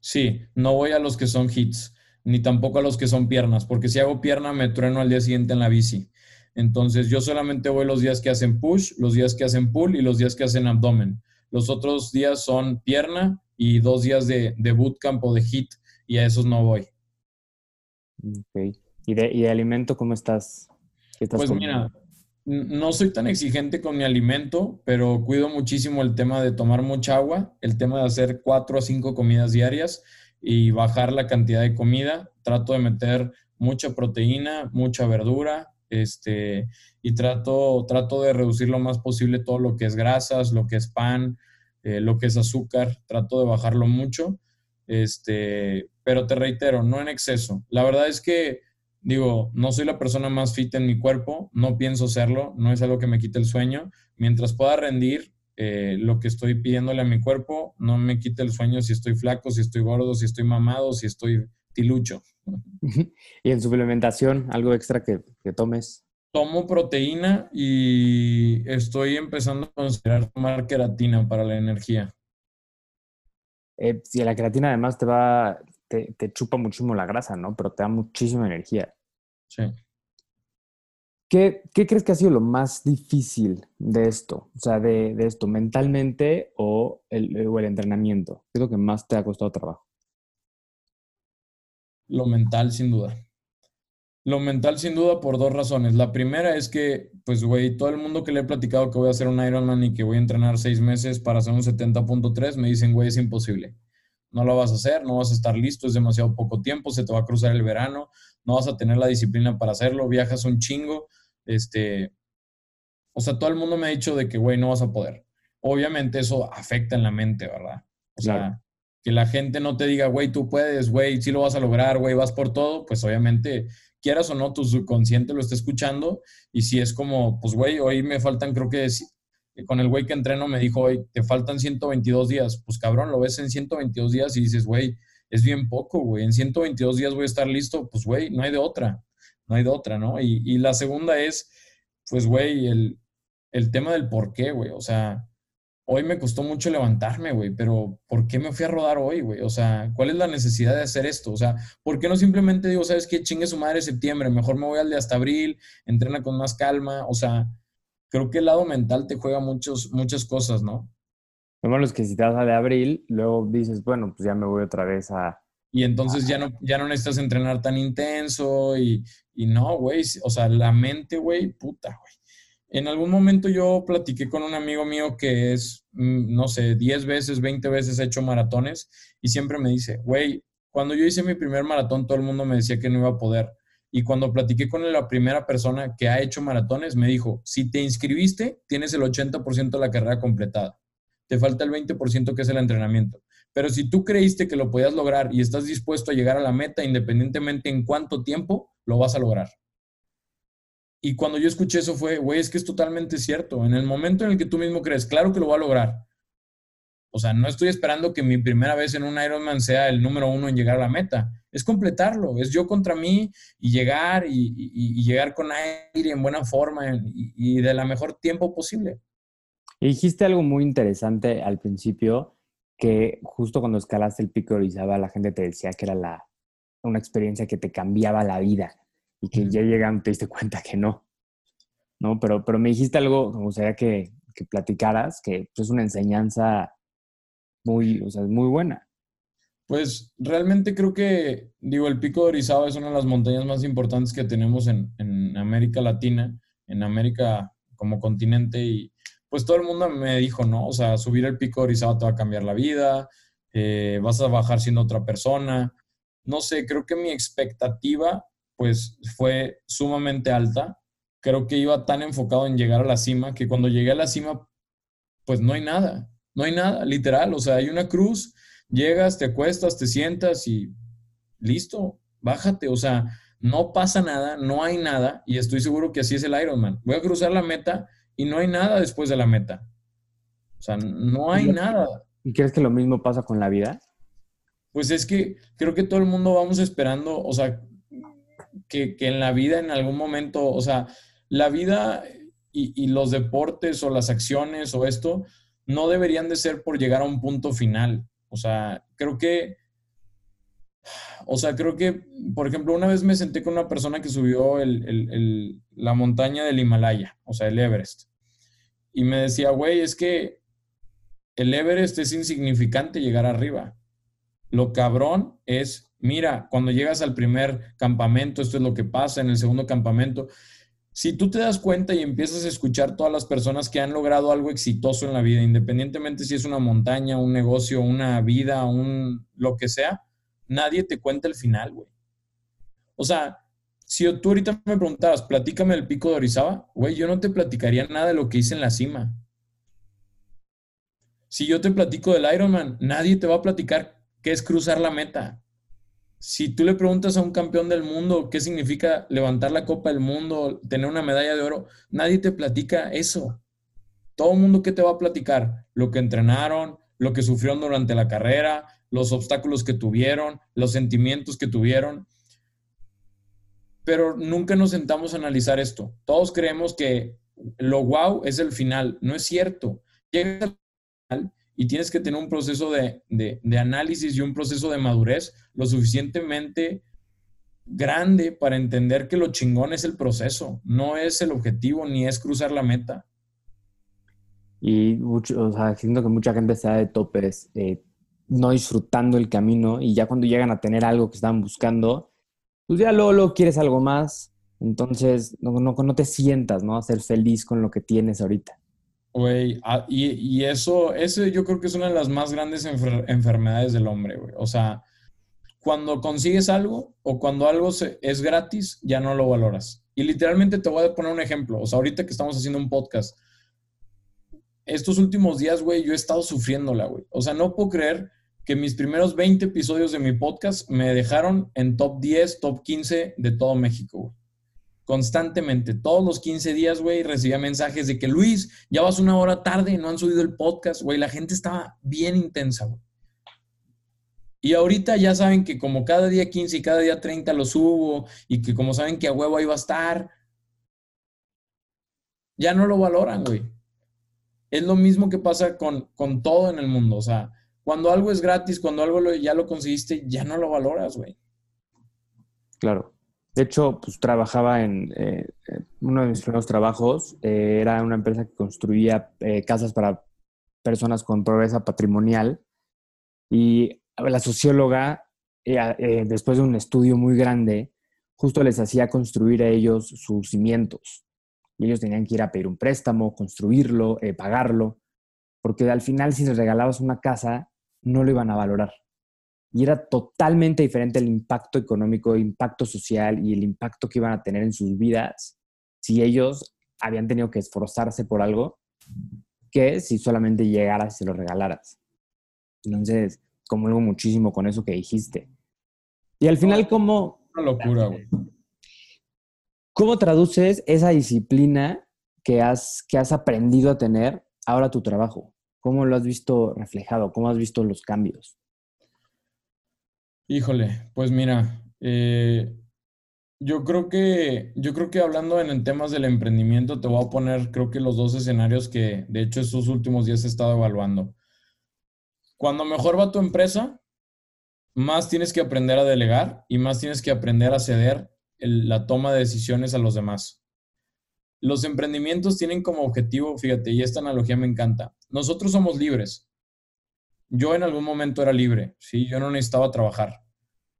Sí, no voy a los que son hits, ni tampoco a los que son piernas, porque si hago pierna me trueno al día siguiente en la bici. Entonces yo solamente voy los días que hacen push, los días que hacen pull y los días que hacen abdomen. Los otros días son pierna y dos días de, de bootcamp o de hit y a esos no voy. Ok. ¿Y de, y de alimento cómo estás? pues mira, no soy tan exigente con mi alimento, pero cuido muchísimo el tema de tomar mucha agua, el tema de hacer cuatro o cinco comidas diarias y bajar la cantidad de comida. Trato de meter mucha proteína, mucha verdura, este, y trato, trato de reducir lo más posible todo lo que es grasas, lo que es pan, eh, lo que es azúcar, trato de bajarlo mucho, este, pero te reitero, no en exceso. La verdad es que, digo, no soy la persona más fit en mi cuerpo, no pienso serlo, no es algo que me quite el sueño. Mientras pueda rendir eh, lo que estoy pidiéndole a mi cuerpo, no me quite el sueño si estoy flaco, si estoy gordo, si estoy mamado, si estoy tilucho. <laughs> ¿Y en suplementación, algo extra que, que tomes? tomo proteína y estoy empezando a considerar tomar queratina para la energía. Eh, si la queratina además te va, te, chupa muchísimo la grasa, ¿no? Pero te da muchísima energía. Sí. ¿Qué, crees que ha sido lo más difícil de esto? O sea, de, esto, mentalmente o el, o el entrenamiento. ¿Qué es lo que más te ha costado trabajo? Lo mental, sin duda. Lo mental, sin duda, por dos razones. La primera es que, pues, güey, todo el mundo que le he platicado que voy a hacer un Ironman y que voy a entrenar seis meses para hacer un 70.3, me dicen, güey, es imposible. No lo vas a hacer, no vas a estar listo, es demasiado poco tiempo, se te va a cruzar el verano, no vas a tener la disciplina para hacerlo, viajas un chingo. Este, o sea, todo el mundo me ha dicho de que, güey, no vas a poder. Obviamente eso afecta en la mente, ¿verdad? O sea, que la gente no te diga, güey, tú puedes, güey, sí lo vas a lograr, güey, vas por todo, pues obviamente quieras o no, tu subconsciente lo está escuchando. Y si es como, pues, güey, hoy me faltan, creo que con el güey que entreno me dijo, hoy te faltan 122 días. Pues, cabrón, lo ves en 122 días y dices, güey, es bien poco, güey. En 122 días voy a estar listo. Pues, güey, no hay de otra. No hay de otra, ¿no? Y, y la segunda es, pues, güey, el, el tema del por qué, güey. O sea, hoy me costó mucho levantarme, güey, pero ¿por qué me fui a rodar hoy, güey? O sea, ¿cuál es la necesidad de hacer esto? O sea, ¿por qué no simplemente digo, sabes qué, chingue su madre septiembre, mejor me voy al de hasta abril, entrena con más calma? O sea, creo que el lado mental te juega muchos, muchas cosas, ¿no? Lo malo es que si te vas a de abril, luego dices, bueno, pues ya me voy otra vez a... Y entonces ya no, ya no necesitas entrenar tan intenso y, y no, güey, o sea, la mente, güey, puta, güey en algún momento yo platiqué con un amigo mío que es, mm, no sé, 10 veces, 20 veces hecho maratones y siempre me dice, güey, cuando yo hice mi primer maratón todo el mundo me decía que no iba a poder. Y cuando platiqué con la primera persona que ha hecho maratones, me dijo, si te inscribiste, tienes el 80% de la carrera completada. Te falta el 20% que es el entrenamiento. Pero si tú creíste que lo podías lograr y estás dispuesto a llegar a la meta, independientemente en cuánto tiempo, lo vas a lograr. Y cuando yo escuché eso fue, güey, es que es totalmente cierto. En el momento en el que tú mismo crees, claro que lo voy a lograr. O sea, no estoy esperando que mi primera vez en un Ironman sea el número uno en llegar a la meta. Es completarlo, es yo contra mí y llegar y, llegar con aire en buena forma y, de la mejor tiempo posible. Y dijiste algo muy interesante al principio, que justo cuando escalaste el pico de Orizaba, la gente te decía que era la, una experiencia que te cambiaba la vida y que ya llegando te diste cuenta que no. ¿no? Pero, pero me dijiste algo, me gustaría que, que platicaras, que es una enseñanza muy, o sea, muy buena. Pues realmente creo que, digo, el Pico de Orizaba es una de las montañas más importantes que tenemos en, en América Latina, en América como continente y pues todo el mundo me dijo, ¿no? O sea, subir el Pico de Orizaba te va a cambiar la vida, eh, vas a bajar siendo otra persona. No sé, creo que mi expectativa pues fue sumamente alta. Creo que iba tan enfocado en llegar a la cima que cuando llegué a la cima, pues no hay nada, no hay nada, literal. O sea, hay una cruz, llegas, te acuestas, te sientas y listo, bájate. O sea, no pasa nada, no hay nada y estoy seguro que así es el Ironman. Voy a cruzar la meta y no hay nada después de la meta. O sea, no hay nada. ¿Y crees que lo mismo pasa con la vida? Pues es que creo que todo el mundo vamos esperando, o sea, que, en la vida en algún momento, o sea, la vida y, los deportes o las acciones o esto no deberían de ser por llegar a un punto final. O sea, creo que, o sea, creo que, por ejemplo, una vez me senté con una persona que subió la montaña del Himalaya, o sea, el Everest. Y me decía, güey, es que el Everest es insignificante llegar arriba. Lo cabrón es mira, cuando llegas al primer campamento, esto es lo que pasa, en el segundo campamento. Si tú te das cuenta y empiezas a escuchar todas las personas que han logrado algo exitoso en la vida, independientemente si es una montaña, un negocio, una vida, un lo que sea, nadie te cuenta el final, güey. O sea, si tú ahorita me preguntaras, platícame el pico de Orizaba, güey, yo no te platicaría nada de lo que hice en la cima. Si yo te platico del Ironman, nadie te va a platicar qué es cruzar la meta. Si tú le preguntas a un campeón del mundo qué significa levantar la Copa del Mundo, tener una medalla de oro, nadie te platica eso. Todo el mundo que te va a platicar lo que entrenaron, lo que sufrieron durante la carrera, los obstáculos que tuvieron, los sentimientos que tuvieron. Pero nunca nos sentamos a analizar esto. Todos creemos que lo wow es el final. No es cierto. Llegas al final y tienes que tener un proceso de, análisis y un proceso de madurez lo suficientemente grande para entender que lo chingón es el proceso, no es el objetivo ni es cruzar la meta. Y mucho, o sea, siento que mucha gente está de topes, eh, no disfrutando el camino y ya cuando llegan a tener algo que están buscando, pues ya luego, quieres algo más, entonces no, no, no te sientas, ¿no? A ser feliz con lo que tienes ahorita. Güey, ah, y, eso, eso yo creo que es una de las más grandes enfermedades del hombre, güey. O sea, cuando consigues algo o cuando algo es gratis, ya no lo valoras. Y literalmente te voy a poner un ejemplo. O sea, ahorita que estamos haciendo un podcast, estos últimos días, güey, yo he estado sufriéndola, güey. O sea, no puedo creer que mis primeros 20 episodios de mi podcast me dejaron en top 10, top 15 de todo México, güey constantemente. Todos los 15 días, güey, recibía mensajes de que Luis, ya vas una hora tarde, no han subido el podcast, güey. La gente estaba bien intensa, güey. Y ahorita ya saben que como cada día 15 y cada día 30 lo subo y que como saben que a huevo ahí va a estar, ya no lo valoran, güey. Es lo mismo que pasa con, con todo en el mundo. O sea, cuando algo es gratis, cuando algo ya lo conseguiste, ya no lo valoras, güey. Claro. De hecho, pues trabajaba en eh, uno de mis primeros trabajos, eh, era una empresa que construía eh, casas para personas con pobreza patrimonial y la socióloga, después de un estudio muy grande, justo les hacía construir a ellos sus cimientos. Y ellos tenían que ir a pedir un préstamo, construirlo, pagarlo, porque al final si les regalabas una casa, no lo iban a valorar y era totalmente diferente el impacto económico, el impacto social y el impacto que iban a tener en sus vidas si ellos habían tenido que esforzarse por algo que si solamente llegaras y se lo regalaras. Entonces, comulgo muchísimo con eso que dijiste. Y al final, ¿cómo... Una locura, güey. ¿Cómo traduces esa disciplina que has, que has aprendido a tener ahora a tu trabajo? ¿Cómo lo has visto reflejado? ¿Cómo has visto los cambios? Híjole, pues mira, eh, yo creo que, yo creo que hablando en, temas del emprendimiento, te voy a poner, creo que los dos escenarios que de hecho estos últimos días he estado evaluando. Cuando mejor va tu empresa, más tienes que aprender a delegar y más tienes que aprender a ceder la toma de decisiones a los demás. Los emprendimientos tienen como objetivo, fíjate, y esta analogía me encanta, nosotros somos libres yo en algún momento era libre, ¿sí? Yo no necesitaba trabajar.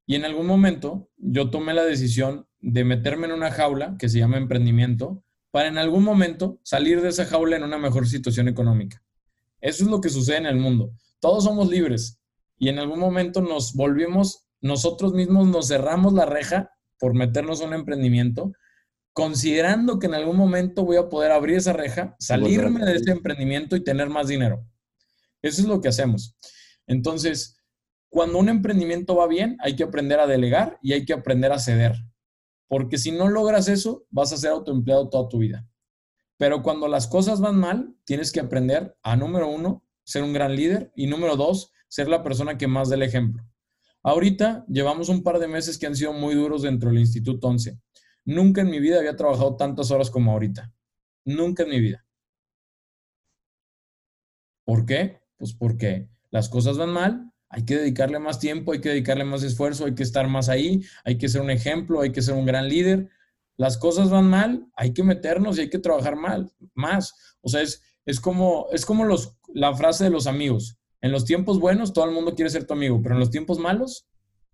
Y en algún momento yo tomé la decisión de meterme en una jaula que se llama emprendimiento para en algún momento salir de esa jaula en una mejor situación económica. Eso es lo que sucede en el mundo. Todos somos libres y en algún momento nos volvimos, nosotros mismos nos cerramos la reja por meternos en un emprendimiento, considerando que en algún momento voy a poder abrir esa reja, salirme de ese emprendimiento y tener más dinero. Eso es lo que hacemos. Entonces, cuando un emprendimiento va bien, hay que aprender a delegar y hay que aprender a ceder. Porque si no logras eso, vas a ser autoempleado toda tu vida. Pero cuando las cosas van mal, tienes que aprender a, número uno, ser un gran líder y número dos, ser la persona que más dé el ejemplo. Ahorita llevamos un par de meses que han sido muy duros dentro del Instituto 11. Nunca en mi vida había trabajado tantas horas como ahorita. Nunca en mi vida. ¿Por qué? Pues porque las cosas van mal, hay que dedicarle más tiempo, hay que dedicarle más esfuerzo, hay que estar más ahí, hay que ser un ejemplo, hay que ser un gran líder. Las cosas van mal, hay que meternos y hay que trabajar mal, más. O sea, es, es como, es como los, la frase de los amigos. En los tiempos buenos todo el mundo quiere ser tu amigo, pero en los tiempos malos,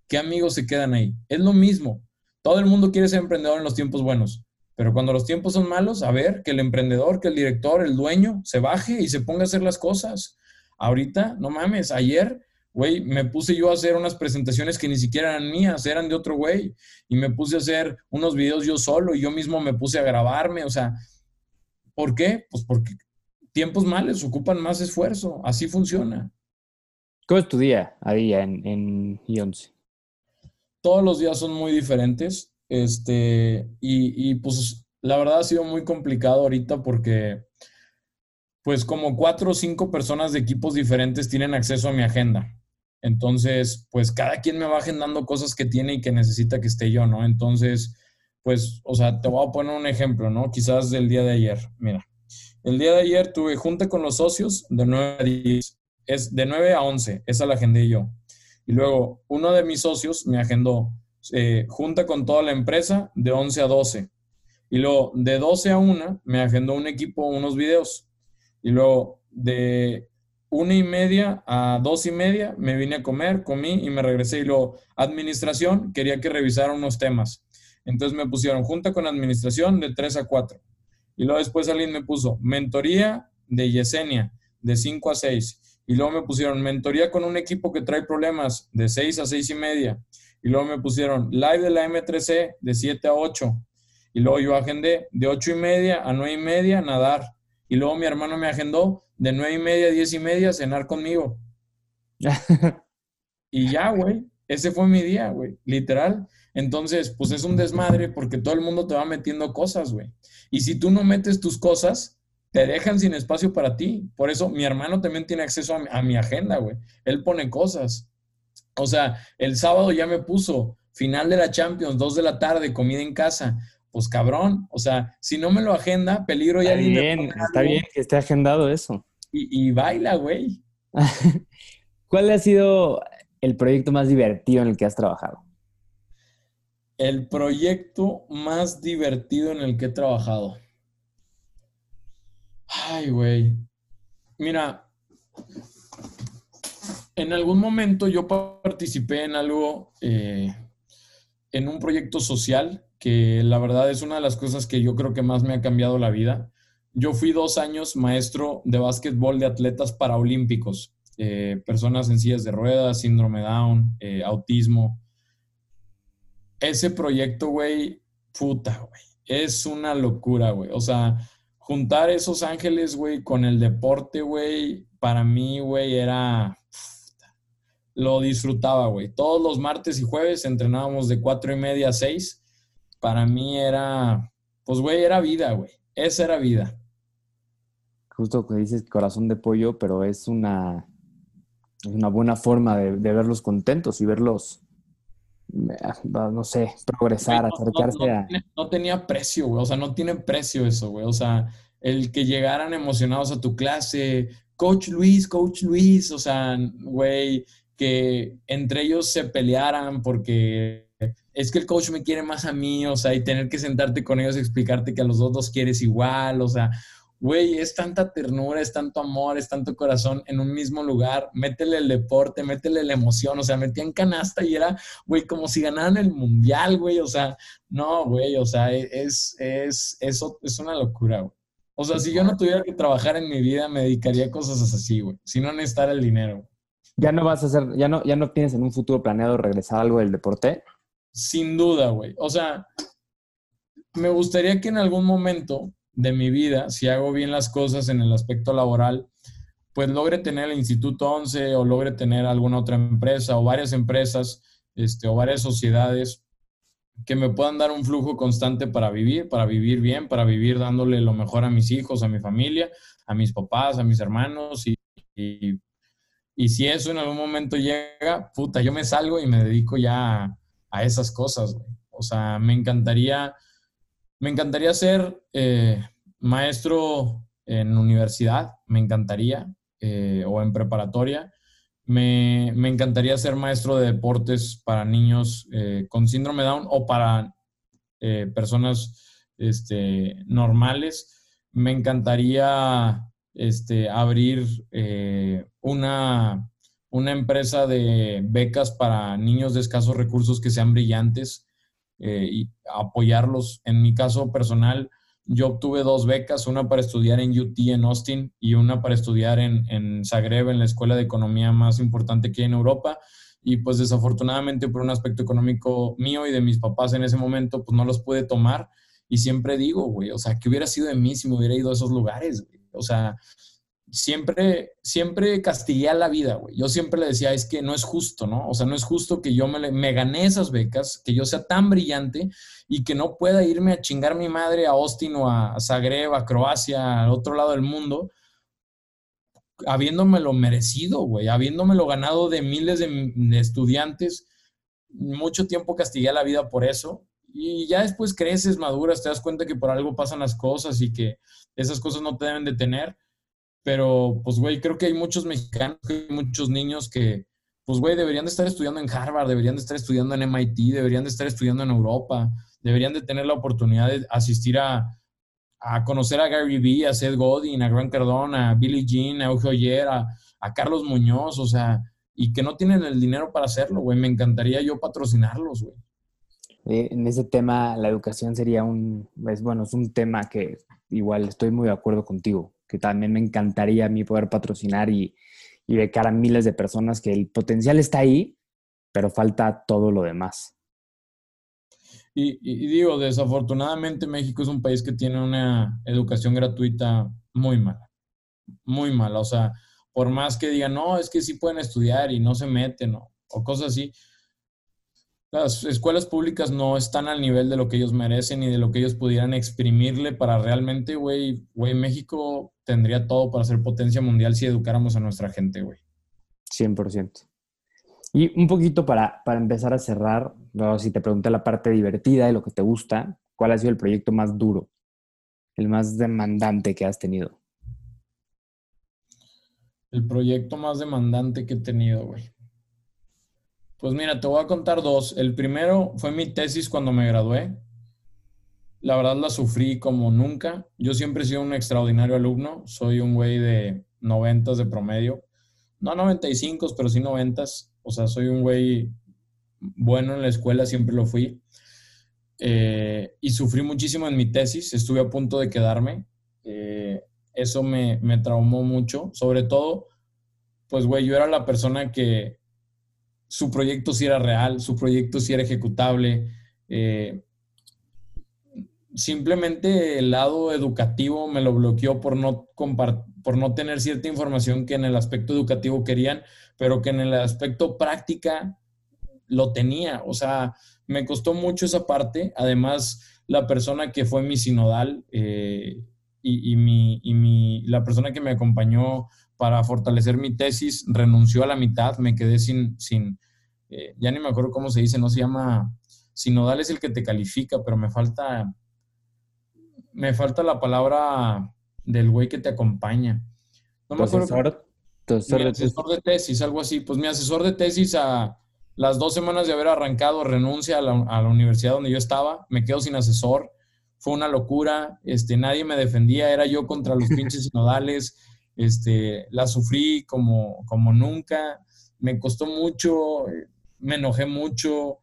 ¿qué amigos se quedan ahí? Es lo mismo. Todo el mundo quiere ser emprendedor en los tiempos buenos, pero cuando los tiempos son malos, a ver, que el emprendedor, que el director, el dueño, se baje y se ponga a hacer las cosas. Ahorita, no mames, ayer, güey, me puse yo a hacer unas presentaciones que ni siquiera eran mías, eran de otro güey. Y me puse a hacer unos videos yo solo y yo mismo me puse a grabarme. O sea, ¿por qué? Pues porque tiempos males ocupan más esfuerzo. Así funciona. ¿Cómo es tu día a día en, en I11? Todos los días son muy diferentes. Este, y, y pues la verdad ha sido muy complicado ahorita porque pues como cuatro o cinco personas de equipos diferentes tienen acceso a mi agenda. Entonces, pues cada quien me va agendando cosas que tiene y que necesita que esté yo, ¿no? Entonces, pues, o sea, te voy a poner un ejemplo, ¿no? Quizás del día de ayer. Mira, el día de ayer tuve junta con los socios de 9 a 10. Es de 9 a 11, esa la agendé yo. Y luego, uno de mis socios me agendó eh, junta con toda la empresa de 11 a 12. Y luego, de 12 a 1, me agendó un equipo unos videos. Y luego, de una y media a dos y media, me vine a comer, comí y me regresé. Y luego, administración, quería que revisara unos temas. Entonces me pusieron junta con administración de 3 a 4. Y luego después alguien me puso mentoría de Yesenia de 5 a 6. Y luego me pusieron mentoría con un equipo que trae problemas de 6 a 6 y media. Y luego me pusieron live de la M3C de 7 a 8. Y luego yo agendé de 8 y media a 9 y media nadar. Y luego mi hermano me agendó de 9 y media a 10 y media cenar conmigo. <laughs> y ya, güey. Ese fue mi día, güey. Literal. Entonces, pues es un desmadre porque todo el mundo te va metiendo cosas, güey. Y si tú no metes tus cosas, te dejan sin espacio para ti. Por eso mi hermano también tiene acceso a mi, agenda, güey. Él pone cosas. O sea, el sábado ya me puso final de la Champions, dos de la tarde, comida en casa. Pues cabrón, o sea, si no me lo agenda, peligro ya. Está bien, está bien que esté agendado eso. Y, y baila, güey. <laughs> ¿Cuál ha sido el proyecto más divertido en el que has trabajado? El proyecto más divertido en el que he trabajado. Ay, güey. Mira, en algún momento yo participé en algo, eh, en un proyecto social, que la verdad es una de las cosas que yo creo que más me ha cambiado la vida. Yo fui dos años maestro de básquetbol de atletas paraolímpicos, eh, personas en sillas de ruedas, síndrome Down, eh, autismo ese proyecto, güey, puta, güey, es una locura, güey. O sea, juntar esos ángeles, güey, con el deporte, güey, para mí, güey, era... Lo disfrutaba, güey. Todos los martes y jueves entrenábamos de cuatro y media a seis. Para mí era, pues, güey, era vida, güey. Esa era vida. Justo que dices corazón de pollo, pero es una, una buena forma de verlos contentos y verlos no sé, progresar, acercarse a... No tenía precio, güey, o sea, no tiene precio eso, güey, o sea, el que llegaran emocionados a tu clase, coach Luis, coach Luis, o sea, güey, que entre ellos se pelearan porque es que el coach me quiere más a mí, o sea, y tener que sentarte con ellos y explicarte que a los dos los quieres igual, o sea, güey, es tanta ternura, es tanto amor, es tanto corazón en un mismo lugar. Métele el deporte, métele la emoción. O sea, metían canasta y era, güey, como si ganaran el mundial, güey. O sea, no, güey, o sea, es, es, eso es una locura, güey. O sea, si yo no tuviera que trabajar en mi vida, me dedicaría a cosas así, güey. Si no necesitar el dinero. ¿Ya no vas a hacer, ya no, ya no tienes en un futuro planeado regresar algo del deporte? Sin duda, güey. O sea, me gustaría que en algún momento de mi vida, si hago bien las cosas en el aspecto laboral, pues logre tener el Instituto 11 o logre tener alguna otra empresa o varias empresas este, o varias sociedades que me puedan dar un flujo constante para vivir, para vivir bien, para vivir dándole lo mejor a mis hijos, a mi familia, a mis papás, a mis hermanos. Y, y, si eso en algún momento llega, puta, yo me salgo y me dedico ya a, a esas cosas. O sea, me encantaría me encantaría ser eh, maestro en universidad, me encantaría, eh, o en preparatoria. Me, encantaría ser maestro de deportes para niños eh, con síndrome Down o para personas este, normales. Me encantaría este, abrir una, una empresa de becas para niños de escasos recursos que sean brillantes eh, y apoyarlos. En mi caso personal, yo obtuve dos becas, una para estudiar en UT en Austin y una para estudiar en, en Zagreb, en la escuela de economía más importante que hay en Europa. Y pues desafortunadamente por un aspecto económico mío y de mis papás en ese momento, pues no los pude tomar. Y siempre digo, güey, o sea, ¿qué hubiera sido de mí si me hubiera ido a esos lugares? O sea, siempre, siempre castigué a la vida, güey. Yo siempre le decía, es que no es justo, ¿no? O sea, no es justo que yo me, gané esas becas, que yo sea tan brillante y que no pueda irme a chingar mi madre a Austin o a Zagreb, a Croacia, al otro lado del mundo, habiéndomelo merecido, güey, habiéndomelo ganado de miles de, de estudiantes. Mucho tiempo castigué a la vida por eso. Y ya después creces, maduras, te das cuenta que por algo pasan las cosas y que esas cosas no te deben detener pero, pues, güey, creo que hay muchos mexicanos, muchos niños que, pues, güey, deberían de estar estudiando en Harvard, deberían de estar estudiando en MIT, deberían de estar estudiando en Europa, deberían de tener la oportunidad de asistir a, conocer a Gary Vee, a Seth Godin, a Grant Cardone, a Billie Jean, a Eugenio Oyer, a, a Carlos Muñoz, o sea, y que no tienen el dinero para hacerlo, güey. Me encantaría yo patrocinarlos, güey. En ese tema, la educación sería un, es bueno, es un tema que igual estoy muy de acuerdo contigo que también me encantaría a mí poder patrocinar y, y becar a miles de personas que el potencial está ahí, pero falta todo lo demás. Y, digo, desafortunadamente México es un país que tiene una educación gratuita muy mala, muy mala. O sea, por más que digan, no, es que sí pueden estudiar y no se meten o cosas así, las escuelas públicas no están al nivel de lo que ellos merecen y de lo que ellos pudieran exprimirle para realmente, güey, güey, México tendría todo para ser potencia mundial si educáramos a nuestra gente, güey. 100%. Y un poquito para, para empezar a cerrar, si te pregunté la parte divertida de lo que te gusta, ¿cuál ha sido el proyecto más duro, el más demandante que has tenido? El proyecto más demandante que he tenido, güey. Pues mira, te voy a contar dos. El primero fue mi tesis cuando me gradué. La verdad la sufrí como nunca. Yo siempre he sido un extraordinario alumno. Soy un güey de 90 de promedio. No 95, pero sí 90. O sea, soy un güey bueno en la escuela, siempre lo fui. Eh, y sufrí muchísimo en mi tesis. Estuve a punto de quedarme. Eh, eso me, me traumó mucho. Sobre todo, pues, güey, yo era la persona que su proyecto sí era real, su proyecto sí era ejecutable. Eh, simplemente el lado educativo me lo bloqueó por no, por no tener cierta información que en el aspecto educativo querían, pero que en el aspecto práctica lo tenía. O sea, me costó mucho esa parte. Además, la persona que fue mi sinodal eh, y, mi, y mi, la persona que me acompañó para fortalecer mi tesis renunció a la mitad, me quedé sin, sin, eh, ya ni me acuerdo cómo se dice, no se llama, sinodal es el que te califica, pero me falta, me falta la palabra del güey que te acompaña. No me acuerdo. Asesor, mi asesor de tesis, algo así. Pues mi asesor de tesis a las dos semanas de haber arrancado renuncia a la, a la universidad donde yo estaba, me quedo sin asesor, fue una locura, este, nadie me defendía, era yo contra los <laughs> pinches sinodales, este, la sufrí como, como nunca, me costó mucho, me enojé mucho,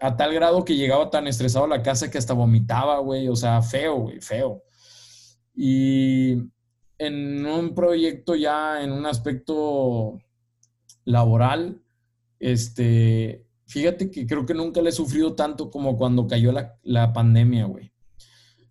a tal grado que llegaba tan estresado a la casa que hasta vomitaba, güey, o sea, feo, güey, feo. Y en un proyecto ya, en un aspecto laboral, este, fíjate que creo que nunca le he sufrido tanto como cuando cayó la, la pandemia, güey.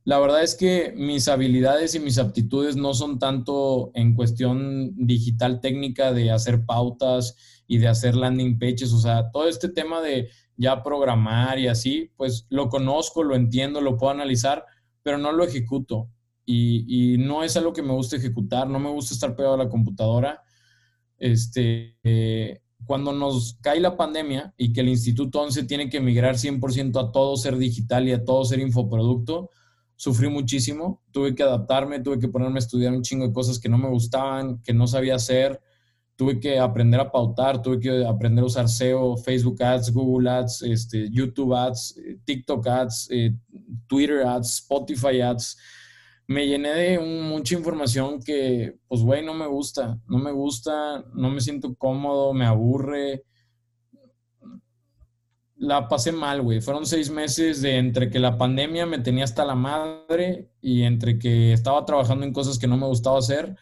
La verdad es que mis habilidades y mis aptitudes no son tanto en cuestión digital técnica de hacer pautas y de hacer landing pages, o sea, todo este tema de ya programar y así, pues lo conozco, lo entiendo, lo puedo analizar, pero no lo ejecuto. Y, no es algo que me gusta ejecutar, no me gusta estar pegado a la computadora. Este, eh, cuando nos cae la pandemia y que el Instituto 11 tiene que migrar 100% a todo ser digital y a todo ser infoproducto, sufrí muchísimo, tuve que adaptarme, tuve que ponerme a estudiar un chingo de cosas que no me gustaban, que no sabía hacer, tuve que aprender a pautar, tuve que aprender a usar SEO, Facebook Ads, Google Ads, este, YouTube Ads, eh, TikTok Ads, eh, Twitter Ads, Spotify Ads. Me llené de mucha información que, pues, güey, no me gusta, no me gusta, no me siento cómodo, me aburre. La pasé mal, güey. Fueron seis meses de entre que la pandemia me tenía hasta la madre y entre que estaba trabajando en cosas que no me gustaba hacer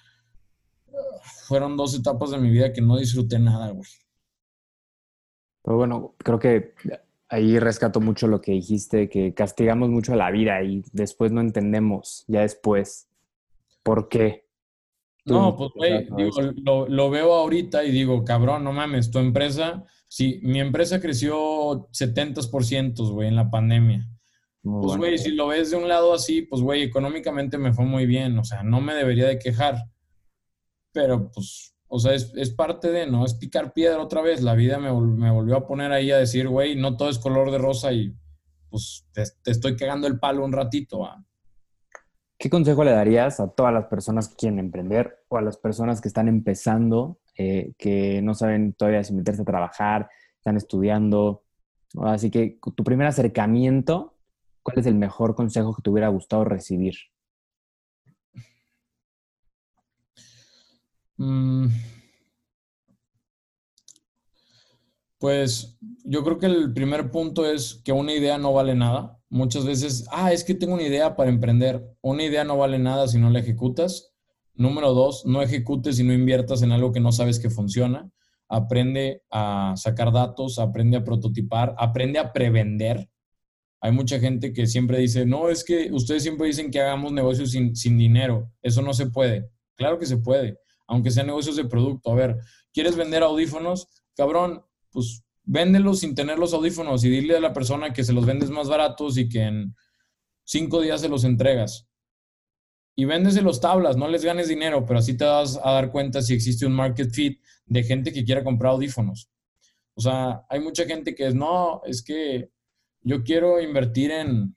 fueron dos etapas de mi vida que no disfruté nada, güey. Pero bueno, creo que ahí rescato mucho lo que dijiste, que castigamos mucho la vida y después no entendemos, ya después, por qué. No, pues, güey, digo, lo, veo ahorita y digo, cabrón, no mames, tu empresa, sí, mi empresa creció 70%, güey, en la pandemia. pues, güey, si lo ves de un lado así, pues, güey, económicamente me fue muy bien, o sea, no me debería de quejar. Pero, pues, o sea, es, parte de, ¿no? Es picar piedra otra vez. La vida me, volvió a poner ahí a decir, güey, no todo es color de rosa y, pues, te, estoy cagando el palo un ratito, ¿ah? ¿Qué consejo le darías a todas las personas que quieren emprender o a las personas que están empezando, eh, que no saben todavía si meterse a trabajar, están estudiando? Así que tu primer acercamiento, ¿cuál es el mejor consejo que te hubiera gustado recibir? Mm. Pues yo creo que el primer punto es que una idea no vale nada muchas veces, ah, es que tengo una idea para emprender. Una idea no vale nada si no la ejecutas. Número dos, no ejecutes y no inviertas en algo que no sabes que funciona. Aprende a sacar datos, aprende a prototipar, aprende a prevender. Hay mucha gente que siempre dice, no, es que ustedes siempre dicen que hagamos negocios sin, dinero. Eso no se puede. Claro que se puede, aunque sean negocios de producto. A ver, ¿quieres vender audífonos? Cabrón, pues véndelos sin tener los audífonos y dile a la persona que se los vendes más baratos y que en cinco días se los entregas. Y los tablas, no les ganes dinero, pero así te vas a dar cuenta si existe un market fit de gente que quiera comprar audífonos. O sea, hay mucha gente que es, no, es que yo quiero invertir en,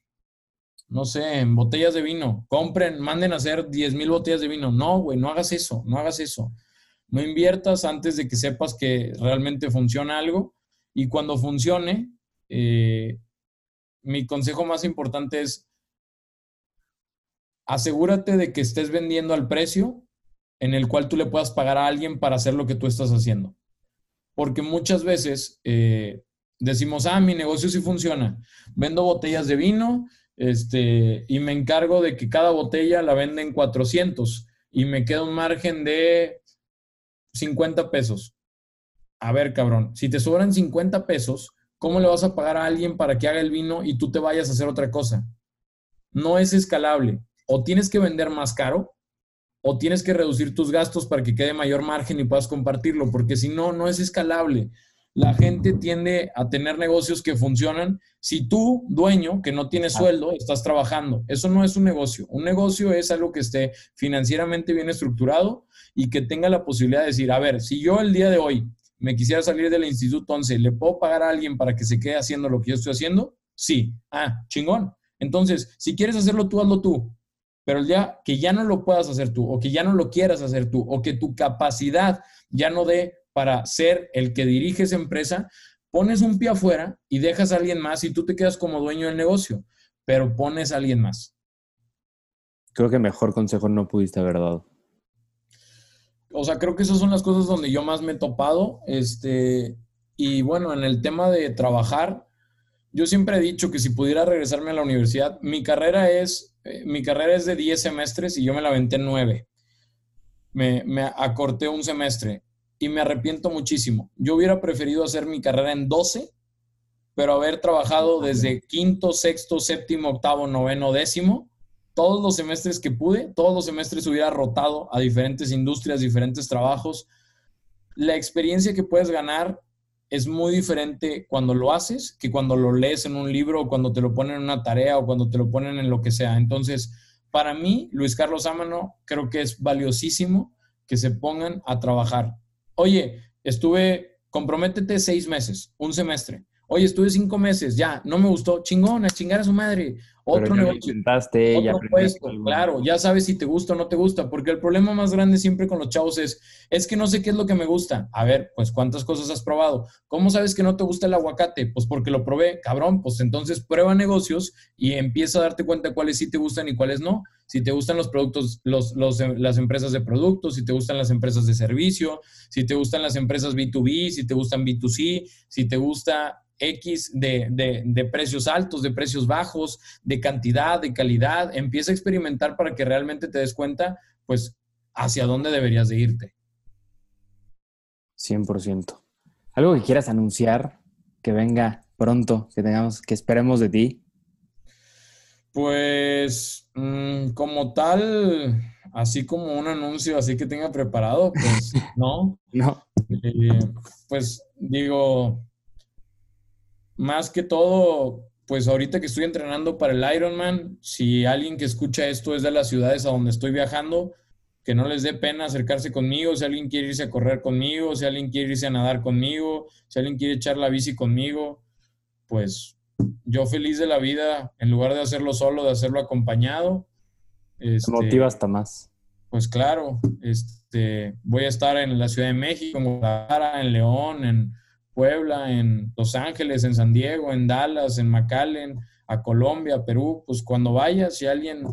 no sé, en botellas de vino. Compren, manden a hacer 10 mil botellas de vino. No, güey, no hagas eso, no hagas eso. No inviertas antes de que sepas que realmente funciona algo y cuando funcione, eh, mi consejo más importante es asegúrate de que estés vendiendo al precio en el cual tú le puedas pagar a alguien para hacer lo que tú estás haciendo. Porque muchas veces eh, decimos, ah, mi negocio sí funciona. Vendo botellas de vino este, y me encargo de que cada botella la venden 400 y me queda un margen de 50 pesos a ver, cabrón, si te sobran 50 pesos, ¿cómo le vas a pagar a alguien para que haga el vino y tú te vayas a hacer otra cosa? No es escalable. O tienes que vender más caro o tienes que reducir tus gastos para que quede mayor margen y puedas compartirlo, porque si no, no es escalable. La gente tiende a tener negocios que funcionan si tú, dueño, que no tienes sueldo, estás trabajando. Eso no es un negocio. Un negocio es algo que esté financieramente bien estructurado y que tenga la posibilidad de decir, a ver, si yo el día de hoy me quisiera salir del instituto 11, ¿le puedo pagar a alguien para que se quede haciendo lo que yo estoy haciendo? Sí. Ah, chingón. Entonces, si quieres hacerlo tú, hazlo tú. Pero el día que ya no lo puedas hacer tú, o que ya no lo quieras hacer tú, o que tu capacidad ya no dé para ser el que dirige esa empresa, pones un pie afuera y dejas a alguien más y tú te quedas como dueño del negocio, pero pones a alguien más. Creo que mejor consejo no pudiste haber dado o sea, creo que esas son las cosas donde yo más me he topado. Este, y bueno, en el tema de trabajar, yo siempre he dicho que si pudiera regresarme a la universidad, mi carrera es, eh, mi carrera es de 10 semestres y yo me la aventé en 9. Me, me acorté un semestre y me arrepiento muchísimo. Yo hubiera preferido hacer mi carrera en 12, pero haber trabajado desde quinto, sexto, séptimo, octavo, noveno, décimo todos los semestres que pude, todos los semestres hubiera rotado a diferentes industrias, diferentes trabajos. La experiencia que puedes ganar es muy diferente cuando lo haces que cuando lo lees en un libro o cuando te lo ponen en una tarea o cuando te lo ponen en lo que sea. Entonces, para mí, Luis Carlos Amano, creo que es valiosísimo que se pongan a trabajar. Oye, estuve, comprométete seis meses, un semestre. Oye, estuve cinco meses, ya, no me gustó, chingón, a chingar a su madre. Otro negocio. otro puesto, claro, ya sabes si te gusta o no te gusta, porque el problema más grande siempre con los chavos es, es que no sé qué es lo que me gusta. A ver, pues cuántas cosas has probado. ¿Cómo sabes que no te gusta el aguacate? Pues porque lo probé, cabrón, pues entonces prueba negocios y empieza a darte cuenta cuáles sí te gustan y cuáles no. Si te gustan los productos, los, las empresas de productos, si te gustan las empresas de servicio, si te gustan las empresas B2B, si te gustan B2C, si te gusta X de, precios altos, de precios bajos, de cantidad, de calidad. Empieza a experimentar para que realmente te des cuenta, pues, hacia dónde deberías de irte. 100%. ¿Algo que quieras anunciar que venga pronto, que tengamos, que esperemos de ti? Pues, mm, como tal, así como un anuncio así que tenga preparado, pues <laughs> no. No. Eh, pues digo, más que todo, pues ahorita que estoy entrenando para el Ironman, si alguien que escucha esto es de las ciudades a donde estoy viajando, que no les dé pena acercarse conmigo, si alguien quiere irse a correr conmigo, si alguien quiere irse a nadar conmigo, si alguien quiere echar la bici conmigo, pues yo feliz de la vida, en lugar de hacerlo solo, de hacerlo acompañado. Este, motiva hasta más. Pues claro, este, voy a estar en la Ciudad de México, en Guadalajara, en León, en Puebla, en Los Ángeles, en San Diego, en Dallas, en McAllen, a Colombia, Perú, pues cuando vaya, si alguien,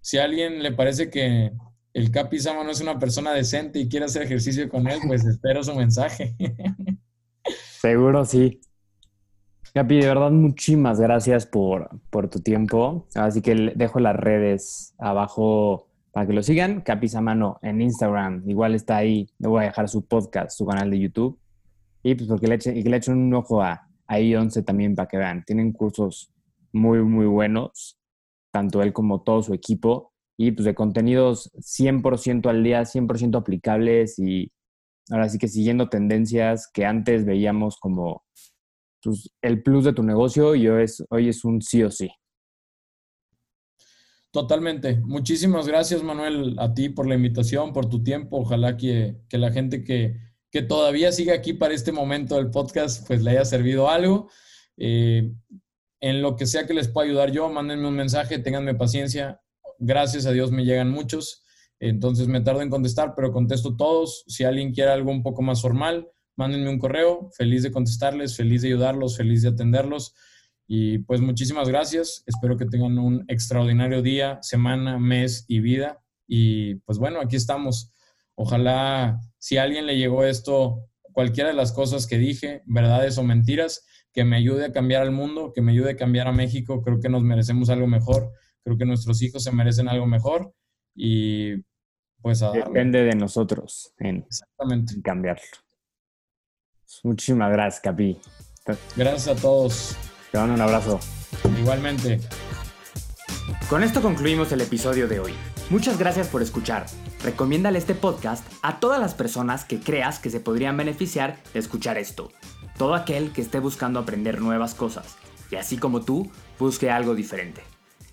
si a alguien le parece que el Capi Sama no es una persona decente y quiere hacer ejercicio con él, pues <laughs> espero su mensaje. Seguro sí. Capi, de verdad, muchísimas gracias por, por tu tiempo. Así que dejo las redes abajo para que lo sigan. Capi Samano en Instagram, igual está ahí. Le voy a dejar su podcast, su canal de YouTube. Y pues porque le echen, y que le echen un ojo a, a I11 también para que vean. Tienen cursos muy, muy buenos, tanto él como todo su equipo. Y pues de contenidos 100% al día, 100% aplicables y ahora sí que siguiendo tendencias que antes veíamos como pues, el plus de tu negocio y hoy es, hoy es un sí o sí. Totalmente. Muchísimas gracias, Manuel, a ti por la invitación, por tu tiempo. Ojalá que, que la gente que, que, todavía siga aquí para este momento del podcast, pues le haya servido algo. Eh, en lo que sea que les pueda ayudar yo, mándenme un mensaje, ténganme paciencia. Gracias a Dios me llegan muchos. Entonces me tardo en contestar, pero contesto todos. Si alguien quiere algo un poco más formal, mándenme un correo, feliz de contestarles, feliz de ayudarlos, feliz de atenderlos. Y pues muchísimas gracias, espero que tengan un extraordinario día, semana, mes y vida. Y pues bueno, aquí estamos. Ojalá si a alguien le llegó esto, cualquiera de las cosas que dije, verdades o mentiras, que me ayude a cambiar al mundo, que me ayude a cambiar a México. Creo que nos merecemos algo mejor, creo que nuestros hijos se merecen algo mejor. Y pues a Depende de nosotros en, Exactamente. en cambiarlo. Muchísimas gracias, Capi. Gracias a todos. Te mando un abrazo. Igualmente. Con esto concluimos el episodio de hoy. Muchas gracias por escuchar. Recomiéndale este podcast a todas las personas que creas que se podrían beneficiar de escuchar esto. Todo aquel que esté buscando aprender nuevas cosas y así como tú, busque algo diferente.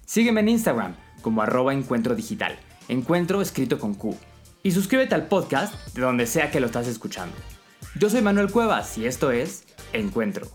Sígueme en Instagram como arroba encuentro digital, encuentro escrito con Q. Y suscríbete al podcast de donde sea que lo estás escuchando. Yo soy Manuel Cuevas y esto es Encuentro.